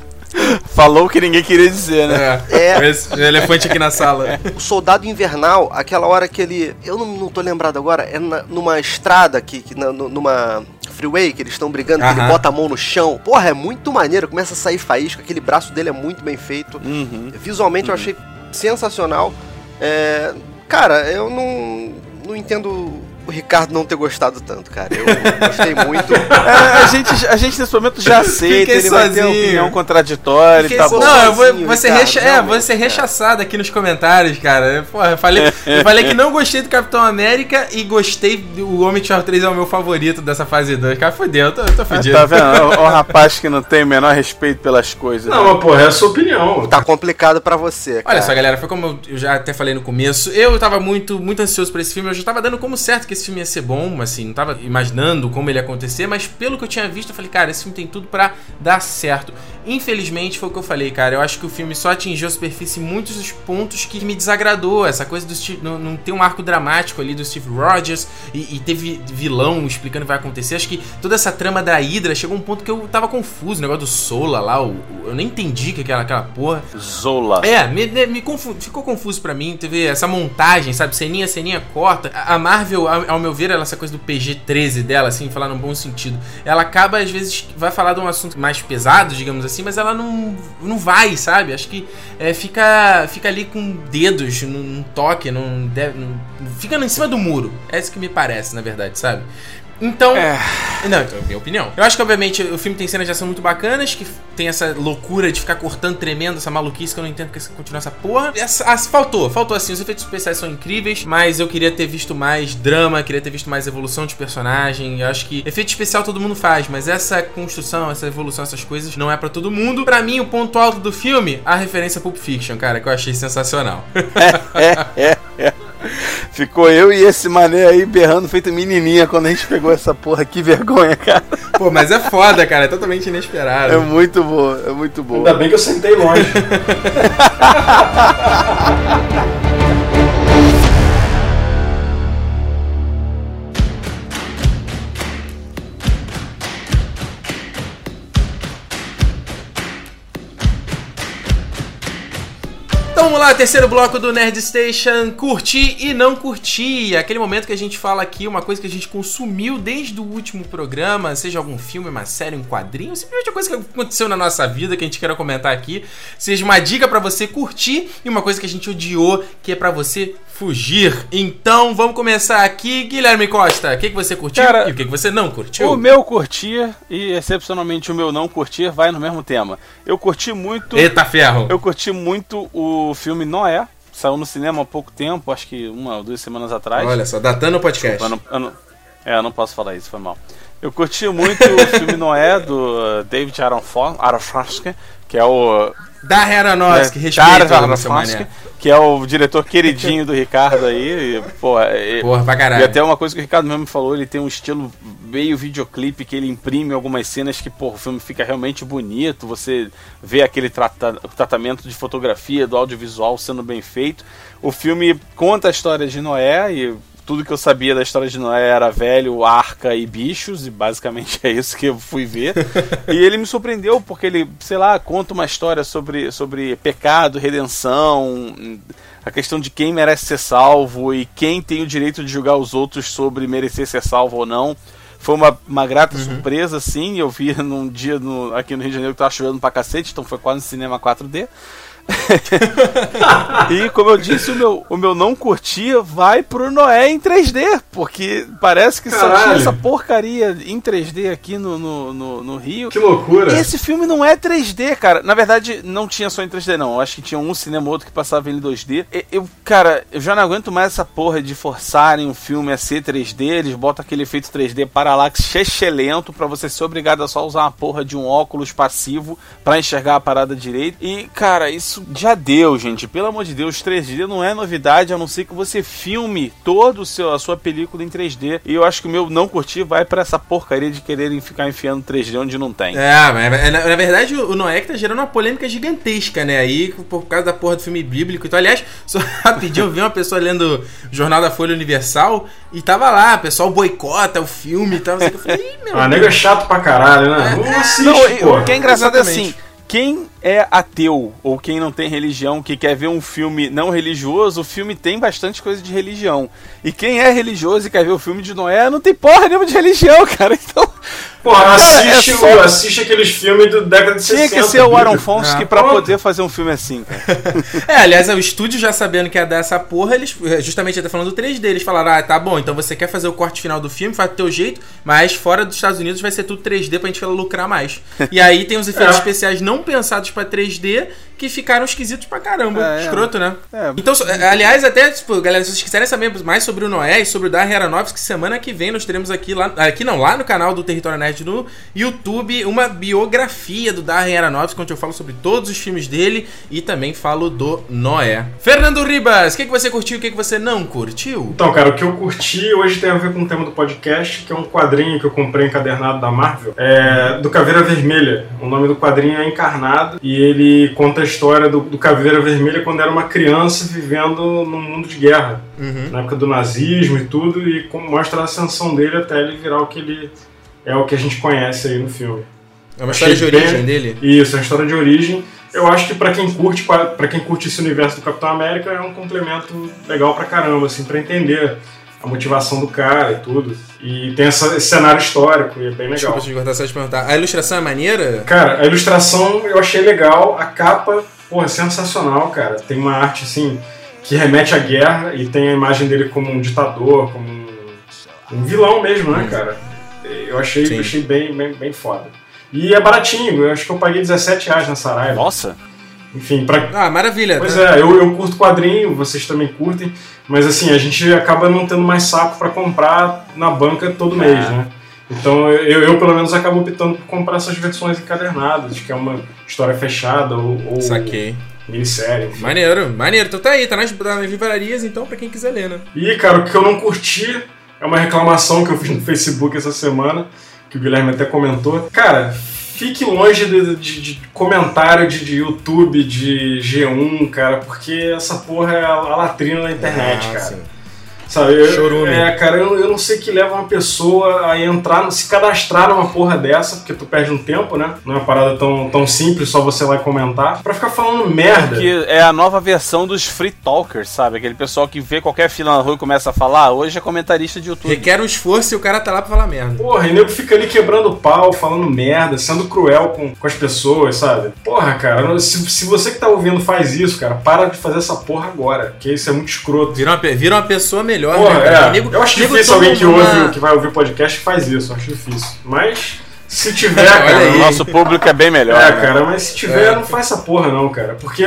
Falou o que ninguém queria dizer, né? É, É. Esse elefante aqui na sala. O soldado invernal, aquela hora que ele. Eu não, não tô lembrado agora, é na- numa estrada que, que na- nu- numa freeway que eles estão brigando, que ele bota a mão no chão. Porra, é muito maneiro, começa a sair faísca, aquele braço dele é muito bem feito. Uhum. Visualmente eu achei sensacional. É, cara, eu não, não entendo o Ricardo não ter gostado tanto, cara. Eu gostei muito. É, a, gente, a gente nesse momento já aceita, Fiquei ele vai ter sozinho. opinião contraditória Fiquei e tá bom. Não, eu vou, sozinho, vou ser, recha... é, vou ser rechaçado aqui nos comentários, cara. Porra, eu falei, eu falei que não gostei do Capitão América e gostei do Homem de Ferro 3 é o meu favorito dessa fase 2. Cara, fodeu, eu tô, eu tô Ah, fudido. Tá vendo? O, o rapaz que não tem o menor respeito pelas coisas. Não, né? mas porra, é a sua opinião. Tá complicado pra você, cara. Olha só, galera, foi como eu já até falei no começo. Eu tava muito, muito ansioso pra esse filme. Eu já tava dando como certo que esse filme ia ser bom, assim, não tava imaginando como ele ia acontecer, mas pelo que eu tinha visto, eu falei, cara, esse filme tem tudo pra dar certo. Infelizmente, foi o que eu falei, cara. Eu acho que o filme só atingiu a superfície em muitos dos pontos que me desagradou. Essa coisa do Steve. Não, não tem um arco dramático ali do Steve Rogers e, e teve vilão explicando o que vai acontecer. Acho que toda essa trama da Hydra chegou a um ponto que eu tava confuso. O negócio do Sola lá, o- o- eu nem entendi que era aquela porra. Zola. É, me, me- confu- ficou confuso pra mim. Teve essa montagem, sabe? Ceninha, ceninha corta. A a Marvel, ao, meu ver, ela, essa coisa do PG-13 dela, assim, falar num bom sentido. Ela acaba, às vezes, vai falar de um assunto mais pesado, digamos assim, mas ela não, não vai, sabe? Acho que é, fica, fica ali com dedos, num, num toque, num, deve- num- fica em cima do muro. É isso que me parece, na verdade, sabe? Então. É. Não, então, minha opinião. Eu acho que, obviamente, o filme tem cenas de ação muito bacanas, que tem essa loucura de ficar cortando tremendo, essa maluquice que eu não entendo porque continua essa porra. Essa, ah, faltou, faltou assim. Os efeitos especiais são incríveis, mas eu queria ter visto mais drama, queria ter visto mais evolução de personagem. Eu acho que efeito especial todo mundo faz, mas essa construção, essa evolução, essas coisas não é pra todo mundo. Pra mim, o ponto alto do filme, a referência a Pulp Fiction, cara, que eu achei sensacional. Ficou eu e esse mané aí berrando feito menininha quando a gente pegou essa porra. Que vergonha, cara. Pô, mas é foda, cara, é totalmente inesperado. É muito boa, é muito boa. Ainda bem que eu sentei longe. vamos lá, terceiro bloco do Nerd Station, curtir e não curtir. Aquele momento que a gente fala aqui, uma coisa que a gente consumiu desde o último programa, seja algum filme, uma série, um quadrinho, simplesmente uma coisa que aconteceu na nossa vida que a gente queira comentar aqui, seja uma dica pra você curtir e uma coisa que a gente odiou, que é pra você fugir. Então vamos começar aqui, Guilherme Costa. O que, que você curtiu Cara, e o que, que você não curtiu? O meu curtir e excepcionalmente o meu não curtir vai no mesmo tema. Eu curti muito. Eita ferro! Eu curti muito o filme Noé. Saiu no cinema há pouco tempo, acho que uma ou duas semanas atrás. Olha só, datando o podcast. Eu não, eu não- é, eu não posso falar isso, foi mal. Eu curti muito o filme Noé do uh, David Aronofsky, que é o Da Aronofsky, é, respeito Aronofsky, que é o diretor queridinho do Ricardo aí. E, porra, e- Porra, pra e caralho. até uma coisa que o Ricardo mesmo falou, ele tem um estilo meio videoclipe que ele imprime algumas cenas que, porra, o filme fica realmente bonito, você vê aquele trata- tratamento de fotografia, do audiovisual sendo bem feito. O filme conta a história de Noé e tudo que eu sabia da história de Noé era velho, arca e bichos, e basicamente é isso que eu fui ver. e ele me surpreendeu porque ele, sei lá, conta uma história sobre, sobre pecado, redenção, a questão de quem merece ser salvo e quem tem o direito de julgar os outros sobre merecer ser salvo ou não. Foi uma, uma grata surpresa, sim. Eu vi num dia no- aqui no Rio de Janeiro que tava chovendo pra cacete, então foi quase no cinema 4D. e como eu disse, o meu, o meu não curtia vai pro Noé em 3D, porque parece que Caralho. só tinha essa porcaria em 3D aqui no, no, no, no, Rio. Que loucura! E esse filme não é 3D, cara. Na verdade, não tinha só em 3D, não. Eu acho que tinha um cinema outro que passava em 2D. Eu, cara, eu já não aguento mais essa porra de forçarem o filme a ser 3D. Eles botam aquele efeito 3D paralaxe excelente para você ser obrigado a só usar uma porra de um óculos passivo para enxergar a parada direito. E, cara, isso já deu, gente. Pelo amor de Deus, 3D não é novidade, a não ser que você filme todo o seu, a sua película em 3D. E eu acho que o meu não curtir vai para essa porcaria de quererem ficar enfiando 3D onde não tem. É, mas na, na verdade o Noé que tá gerando uma polêmica gigantesca, né? Aí, por causa da porra do filme bíblico. Então, aliás, só rapidinho, eu vi uma pessoa lendo o Jornal da Folha Universal e tava lá, o pessoal boicota o filme e tal. Eu falei, meu. Ah, nego é chato pra caralho, né? É, não assiste, não, O que é engraçado Exatamente. é assim quem é ateu ou quem não tem religião, que quer ver um filme não religioso, o filme tem bastante coisa de religião. E quem é religioso e quer ver o filme de Noé, não tem porra nenhuma de religião, cara. Então. Porra, assiste, é só... assiste aqueles filmes do década de Tinha 60. Tinha que ser o Aaron Fonsky é. pra poder fazer um filme assim, cara. é, aliás, o estúdio já sabendo que ia dar essa porra, eles justamente até falando do 3D, eles falaram: ah, tá bom, então você quer fazer o corte final do filme, faz do teu jeito, mas fora dos Estados Unidos vai ser tudo 3D pra gente lucrar mais. E aí tem os efeitos é. especiais não pensados pra 3D que ficaram esquisitos pra caramba. É, é. Escroto, né? É, então, é, aliás, até, tipo, galera, se vocês quiserem saber mais sobre o Noé e sobre o Darren Aronofsky, semana que vem nós teremos aqui, lá, aqui não, lá no canal do Território Nerd no YouTube, uma biografia do Darren Aronofsky, onde eu falo sobre todos os filmes dele e também falo do Noé. Fernando Ribas, o que, que você curtiu e o que, que você não curtiu? Então, cara, o que eu curti hoje tem a ver com o tema do podcast, que é um quadrinho que eu comprei encadernado da Marvel, é, do Caveira Vermelha. O nome do quadrinho é Encarnado e ele conta a história do, do Caveira Vermelha quando era uma criança vivendo num mundo de guerra, uhum. na época do nazismo e tudo, e mostra a ascensão dele até ele virar o que ele é o que a gente conhece aí no filme. É uma história de origem bem... dele? Isso, é uma história de origem. Eu acho que para quem curte, para quem curte esse universo do Capitão América é um complemento legal pra caramba, assim, para entender a motivação do cara e tudo. E tem essa, esse cenário histórico e é bem legal. Desculpa te só te perguntar. A ilustração é maneira? Cara, a ilustração eu achei legal. A capa, porra, é sensacional, cara. Tem uma arte, assim, que remete à guerra e tem a imagem dele como um ditador, como um, um vilão mesmo, né, hum. cara? Eu achei, achei bem, bem, bem foda. E é baratinho, eu acho que eu paguei 17 reais na Saraiva. Nossa! Enfim, pra... Ah, maravilha. Pois é, eu, eu curto quadrinho, vocês também curtem, mas assim, a gente acaba não tendo mais saco para comprar na banca todo mês, é. né? Então eu, eu, pelo menos acabo optando por comprar essas versões encadernadas, que é uma história fechada ou, ou Saquei. minissérie. Enfim. Maneiro, maneiro. Então tá aí, tá nas, tá nas livrarias então pra quem quiser ler, né? E cara, o que eu não curti é uma reclamação que eu fiz no Facebook essa semana, que o Guilherme até comentou. Cara, fique longe de, de, de comentário de, de, YouTube, de G1, cara, porque essa porra é a, latrina da internet, ah, cara. Sim. Sabe? Eu, é, cara, eu, eu não sei que leva uma pessoa a entrar, se cadastrar numa porra dessa, porque tu perde um tempo, né? Não é uma parada tão, tão simples, só você lá comentar, pra ficar falando merda. Porque é a nova versão dos free talkers, sabe? Aquele pessoal que vê qualquer fila na rua e começa a falar, hoje é comentarista de YouTube. Requer um esforço e o cara tá lá pra falar merda. Porra, e nego fica ali quebrando pau, falando merda, sendo cruel com, com as pessoas, sabe? Porra, cara, se, se você que tá ouvindo faz isso, cara, para de fazer essa porra agora, porque isso é muito escroto. Vira uma, vira uma pessoa melhor melhor, Porra, né, é. nego, eu acho difícil alguém que, uma... ouve, que vai ouvir podcast faz isso, eu acho difícil. Mas se tiver, cara. O nosso público é bem melhor. É, né? cara, mas se tiver, é. não faz essa porra, não, cara. Porque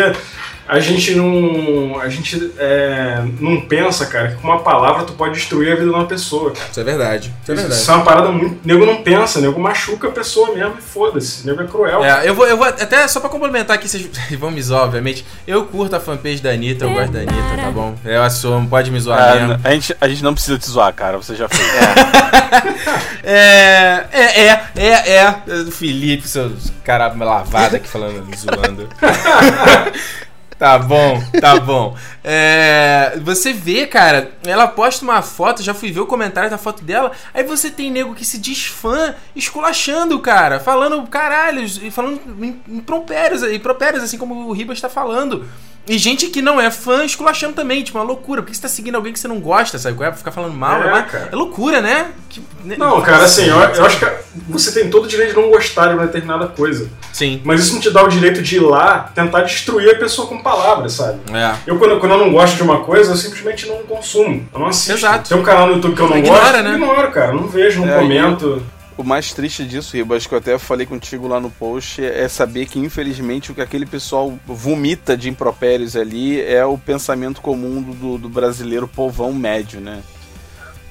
a gente não. A gente é, não pensa, cara, que com uma palavra tu pode destruir a vida de uma pessoa. Cara. Isso é verdade. Isso é, verdade. Isso é uma parada muito. O nego não pensa, o nego machuca a pessoa mesmo e foda-se. O nego é cruel. É, eu vou, eu vou. Até só pra complementar aqui, vocês vão me zoar, obviamente. Eu curto a fanpage da Anitta, eu gosto da Anitta, tá bom? Eu assumo, pode me zoar é, mesmo. A gente, a gente não precisa te zoar, cara, você já fez. É, é, é, é, é. é. Felipe, seu cara lavado aqui falando, me zoando. Tá bom, tá bom. É, você vê, cara, ela posta uma foto, já fui ver o comentário da foto dela, aí você tem nego que se diz fã, esculachando, cara, falando caralho, falando impropérios, impropérios, assim como o Ribas está falando. E gente que não é fã esculachando também, tipo, uma loucura. Por que você tá seguindo alguém que você não gosta, sabe? É ficar falando mal, é, é, é loucura, né? Que, né? Não, cara, assim, eu, eu, acho que você tem todo o direito de não gostar de uma determinada coisa. Sim. Mas isso não te dá o direito de ir lá tentar destruir a pessoa com palavras, sabe? É. Eu, quando, quando eu não gosto de uma coisa, eu simplesmente não consumo. Eu não assisto. Exato. Tem um canal no YouTube que eu não Ignora, gosto, né? eu ignoro, cara. Não vejo, não É, comento. O mais triste disso, Ribas, que eu até falei contigo lá no post, é saber que infelizmente o que aquele pessoal vomita de impropérios ali é o pensamento comum do, do brasileiro povão médio, né?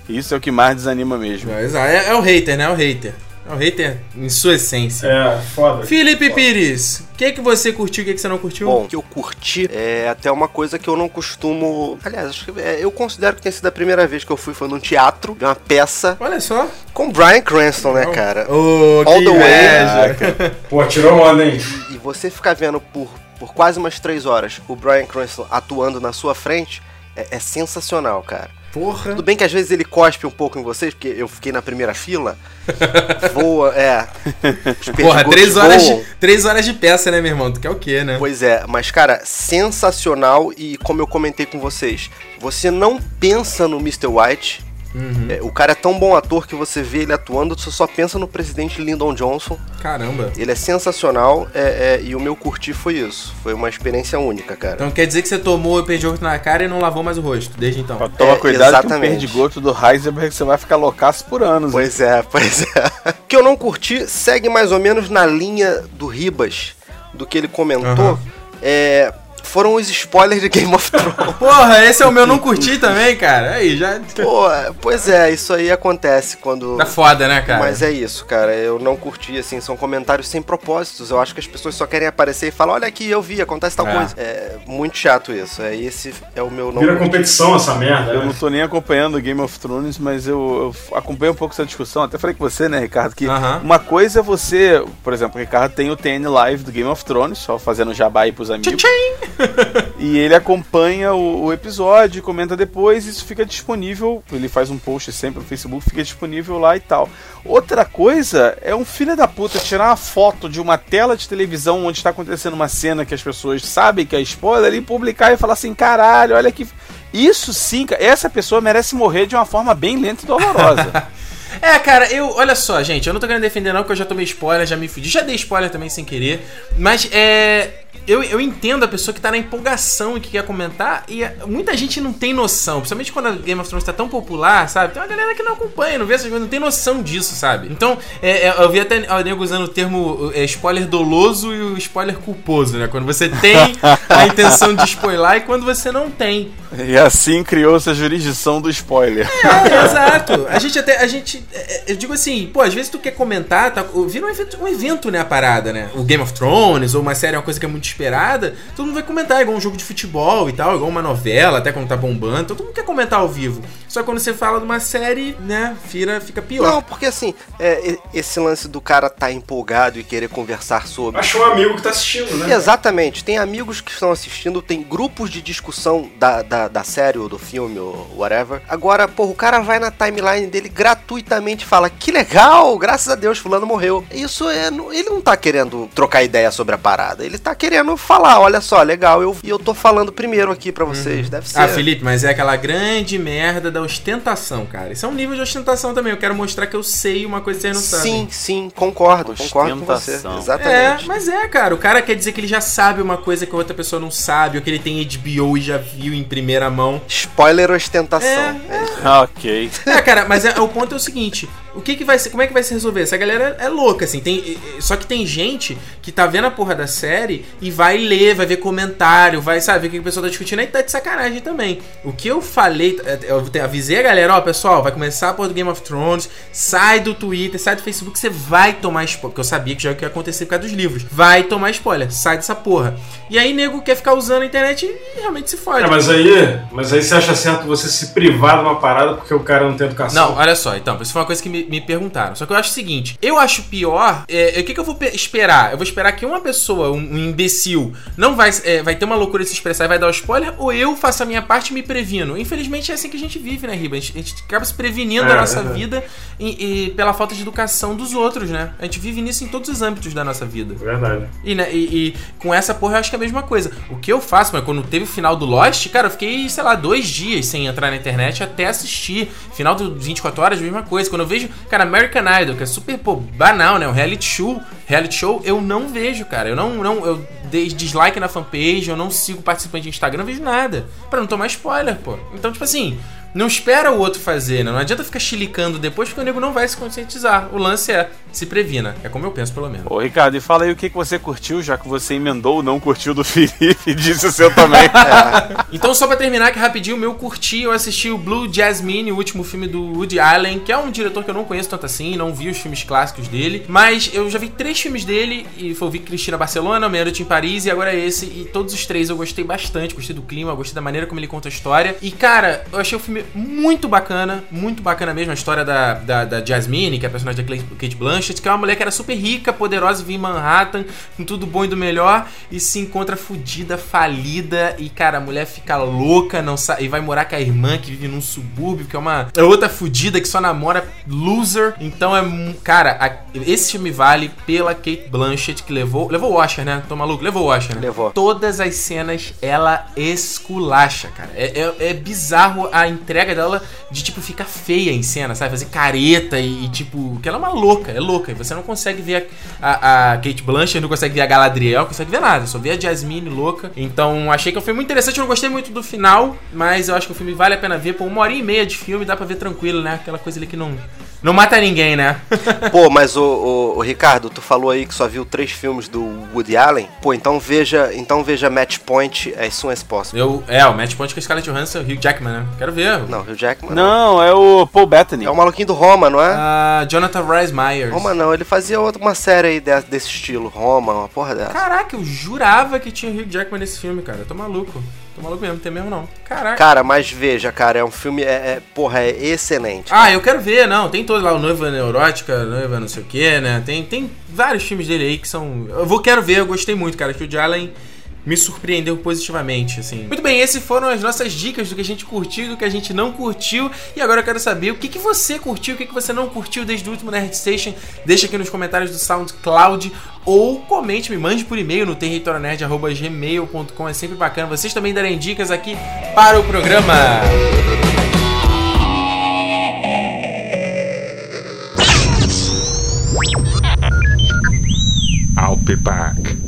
Isso é o que mais desanima mesmo. É. É, é o hater, né? É o hater. É o hater em sua essência. É, foda. Felipe Pires, o que, que você curtiu e o que, que você não curtiu? Bom, o que eu curti é até uma coisa que eu não costumo. Aliás, acho que é, eu considero que tenha sido a primeira vez que eu fui foi num teatro, vi uma peça Olha só. com Brian Cranston, né, cara? Ô, All que the way. inveja. Pô, tirou onda, hein? E você ficar vendo por, por quase umas três horas o Brian Cranston atuando na sua frente é, é sensacional, cara. Porra. Tudo bem que às vezes ele cospe um pouco em vocês, porque eu fiquei na primeira fila. Voa, é. Porra, três horas, voam. de, três horas de peça, né, meu irmão? Tu quer o quê, né? Pois é, mas cara, sensacional e como eu comentei com vocês, você não pensa no Mr. White. Uhum. É, o cara é tão bom ator que você vê ele atuando, você só pensa no presidente Lyndon Johnson. Caramba. Ele é sensacional é, é, e o meu curtir foi isso. Foi uma experiência única, cara. Então quer dizer que você tomou o perdigoto na cara e não lavou mais o rosto, desde então. Toma É, cuidado que o exatamente. perdigoto do Heisenberg você vai ficar loucaço por anos. hein? Pois é, pois é. O que eu não curti segue mais ou menos na linha do Ribas, do que ele comentou. Aham. É, foram os spoilers de Game of Thrones. Porra, esse é o meu não curti também, cara. Aí, já. Pô, pois é, isso aí acontece quando. Tá foda, né, cara? Mas é isso, cara. Eu não curti, assim, são comentários sem propósitos. Eu acho que as pessoas só querem aparecer e falar, olha aqui, eu vi, acontece tal É. coisa. É muito chato isso. É, esse é o meu não Vira curti. competição essa merda, Eu né? não tô nem acompanhando o Game of Thrones, mas eu, eu acompanho um pouco essa discussão. Até falei com você, né, Ricardo, que Aham. uma coisa é você, por exemplo, o Ricardo tem o TN Live do Game of Thrones, só fazendo jabá aí pros amigos. E ele acompanha o, o episódio, comenta depois, isso fica disponível. Ele faz um post sempre no Facebook, fica disponível lá e tal. Outra coisa é um filho da puta tirar uma foto de uma tela de televisão onde está acontecendo uma cena que as pessoas sabem que é spoiler e publicar e falar assim: caralho, olha que. Isso sim, essa pessoa merece morrer de uma forma bem lenta e dolorosa. É, cara, eu. Olha só, gente, eu não tô querendo defender, não, porque eu já tomei spoiler, já me fudi. Já dei spoiler também sem querer. Mas é. Eu, eu entendo a pessoa que tá na empolgação e que quer comentar, e é, muita gente não tem noção, principalmente quando a Game of Thrones tá tão popular, sabe? Tem uma galera que não acompanha, não vê essas coisas, não tem noção disso, sabe? Então, é, é, eu vi até o nego usando o termo é, spoiler doloso e o spoiler culposo, né? Quando você tem a intenção de spoiler e quando você não tem. e assim criou-se a jurisdição do spoiler. É, exato. A gente até. A gente. é, Eu digo assim, pô, às vezes tu quer comentar, tá, vira um evento, um evento, né, a parada, né? O Game of Thrones, ou uma série, uma coisa que é muito esperada, todo mundo vai comentar, igual um jogo de futebol e tal, igual uma novela, até quando tá bombando, então todo mundo quer comentar ao vivo. Só quando você fala de uma série, né, fica, fica pior. Não, porque assim, é, esse lance do cara tá empolgado e querer conversar sobre. Acho um amigo que tá assistindo, né? Exatamente, tem amigos que estão assistindo, tem grupos de discussão da, da, da série ou do filme ou whatever. Agora, pô, o cara vai na timeline dele gratuitamente e fala: Que legal, graças a Deus, Fulano morreu. Isso é. Ele não tá querendo trocar ideia sobre a parada, ele tá querendo falar: Olha só, legal, eu, e eu tô falando primeiro aqui pra vocês, deve ser. Ah, Felipe, mas é aquela grande merda da ostentação, cara. Isso é um nível de ostentação também. Eu quero mostrar que eu sei uma coisa que vocês não sabem. Sim, sim, concordo, concordo com você. Ostentação. É, Exatamente. mas é, cara. O cara quer dizer que ele já sabe uma coisa que a outra pessoa não sabe, ou que ele tem HBO e já viu em primeira mão. Spoiler ostentação. É, É isso. ok. É, cara, mas é- o ponto é o seguinte: o que que vai ser, como é que vai se resolver? Essa galera é louca, assim. Tem, só que tem gente que tá vendo a porra da série e vai ler, vai ver comentário, vai, sabe, ver o que o pessoal tá discutindo aí tá de sacanagem também. O que eu falei, eu te- avisei a galera, ó, pessoal, vai começar a porra do Game of Thrones, sai do Twitter, sai do Facebook, você vai tomar spoiler. Porque eu sabia que já ia acontecer por causa dos livros. Vai tomar spoiler, sai dessa porra. E aí, nego quer ficar usando a internet e realmente se fode. É, mas aí, mas aí você acha certo você se privar de uma parada porque o cara não tem educação? Não, olha só, então, isso foi uma coisa que me, me perguntaram. Só que eu acho o seguinte: eu acho pior. é, é, o que, que eu vou pe- esperar? Eu vou esperar que uma pessoa, um, um imbecil, não vai, é, vai ter uma loucura de se expressar e vai dar o spoiler, ou eu faço a minha parte e me previno. Infelizmente é assim que a gente vive, né, Riba? A gente, a gente acaba se prevenindo É, da nossa verdade. vida e, e pela falta de educação dos outros, né? A gente vive nisso em todos os âmbitos da nossa vida. Verdade. E, né, e, e com essa porra eu acho que é a mesma coisa. O que eu faço, mas quando teve o final do Lost, cara, eu fiquei, sei lá, dois dias sem entrar na internet até assistir. Final do 24 horas, mesma coisa. Quando eu vejo Cara, American Idol, que é super, pô, banal, né? O reality show, reality show eu não vejo, cara. Eu não, não, eu dei dislike na fanpage, eu não sigo participante de Instagram, não vejo nada. Pra não tomar spoiler, pô. Então, tipo assim, não espera o outro fazer, né? Não adianta ficar chilicando depois porque o nego não vai se conscientizar. O lance é se previna. É como eu penso, pelo menos. Ô, Ricardo, e fala aí o que, que você curtiu, já que você emendou o não curtiu do Felipe e disse o seu também. é. Então, só pra terminar aqui rapidinho, o meu curti, eu assisti o Blue Jasmine, o último filme do Woody Allen, que é um diretor que eu não conheço tanto assim, não vi os filmes clássicos dele, mas eu já vi três filmes dele, e foi vi Cristina Barcelona, Meia Noite em Paris, e agora é esse, e todos os três eu gostei bastante, gostei do clima, gostei da maneira como ele conta a história, e cara, eu achei o filme muito bacana, muito bacana mesmo, a história da, da, da Jasmine, que é a personagem da Kate Blanchett, que é uma mulher que era super rica, poderosa, vive em Manhattan, com tudo bom e do melhor, e se encontra fudida, falida, e cara, a mulher fica louca, não sabe, e vai morar com a irmã que vive num subúrbio, que é uma é outra fudida que só namora loser. Então é, cara, a, esse filme vale pela Kate Blanchett que levou, levou o Oscar, né? Tô maluco, levou o Oscar, né? Levou. Todas as cenas ela esculacha, cara. É, é, é bizarro a entrega dela de tipo ficar feia em cena, sabe? Fazer careta e, e, tipo, que ela é uma louca, é louca. E você não consegue ver a, a, a Kate Blanchett, não consegue ver a Galadriel, não consegue ver nada, só vê a Jasmine louca. Então achei que o filme muito interessante, eu não gostei muito do final, mas eu acho que o filme vale a pena ver. Por uma hora e meia de filme dá pra ver tranquilo, né? Aquela coisa ali que não não mata ninguém, né? Pô, mas o, o, o, Ricardo, tu falou aí que só viu três filmes do Woody Allen. Pô, então veja, então veja Match Point as soon as possible. Eu, é, o Match Point com a Scarlett Johansson e o Hugh Jackman, né? Quero ver. Não, Hugh Jackman. Não, não, é o Paul Bettany. É o maluquinho do Roma, não é? Ah, Jonathan Rhys Myers. Roma não, ele fazia outra uma série aí desse, desse estilo, Roma, uma porra dessa. Caraca, eu jurava que tinha Hugh Jackman nesse filme, cara. Eu tô maluco. Tô maluco mesmo, tem mesmo não. Caraca. Cara, mas veja, cara, é um filme, é, é porra, é excelente. Ah, eu quero ver, não. Tem todo lá o Noiva Neurótica, Noiva não sei o que, né? Tem, tem vários filmes dele aí que são. Eu vou, quero ver, eu gostei muito, cara. Que o Allen me surpreendeu positivamente, assim. Muito bem, esses foram as nossas dicas do que a gente curtiu do que a gente não curtiu. E agora eu quero saber o que, que você curtiu, o que, que você não curtiu desde o último Nerd Station. Deixa aqui nos comentários do SoundCloud ou comente, me mande por e-mail no territorionerd.gmail.com. É sempre bacana vocês também darem dicas aqui para o programa. I'll be back.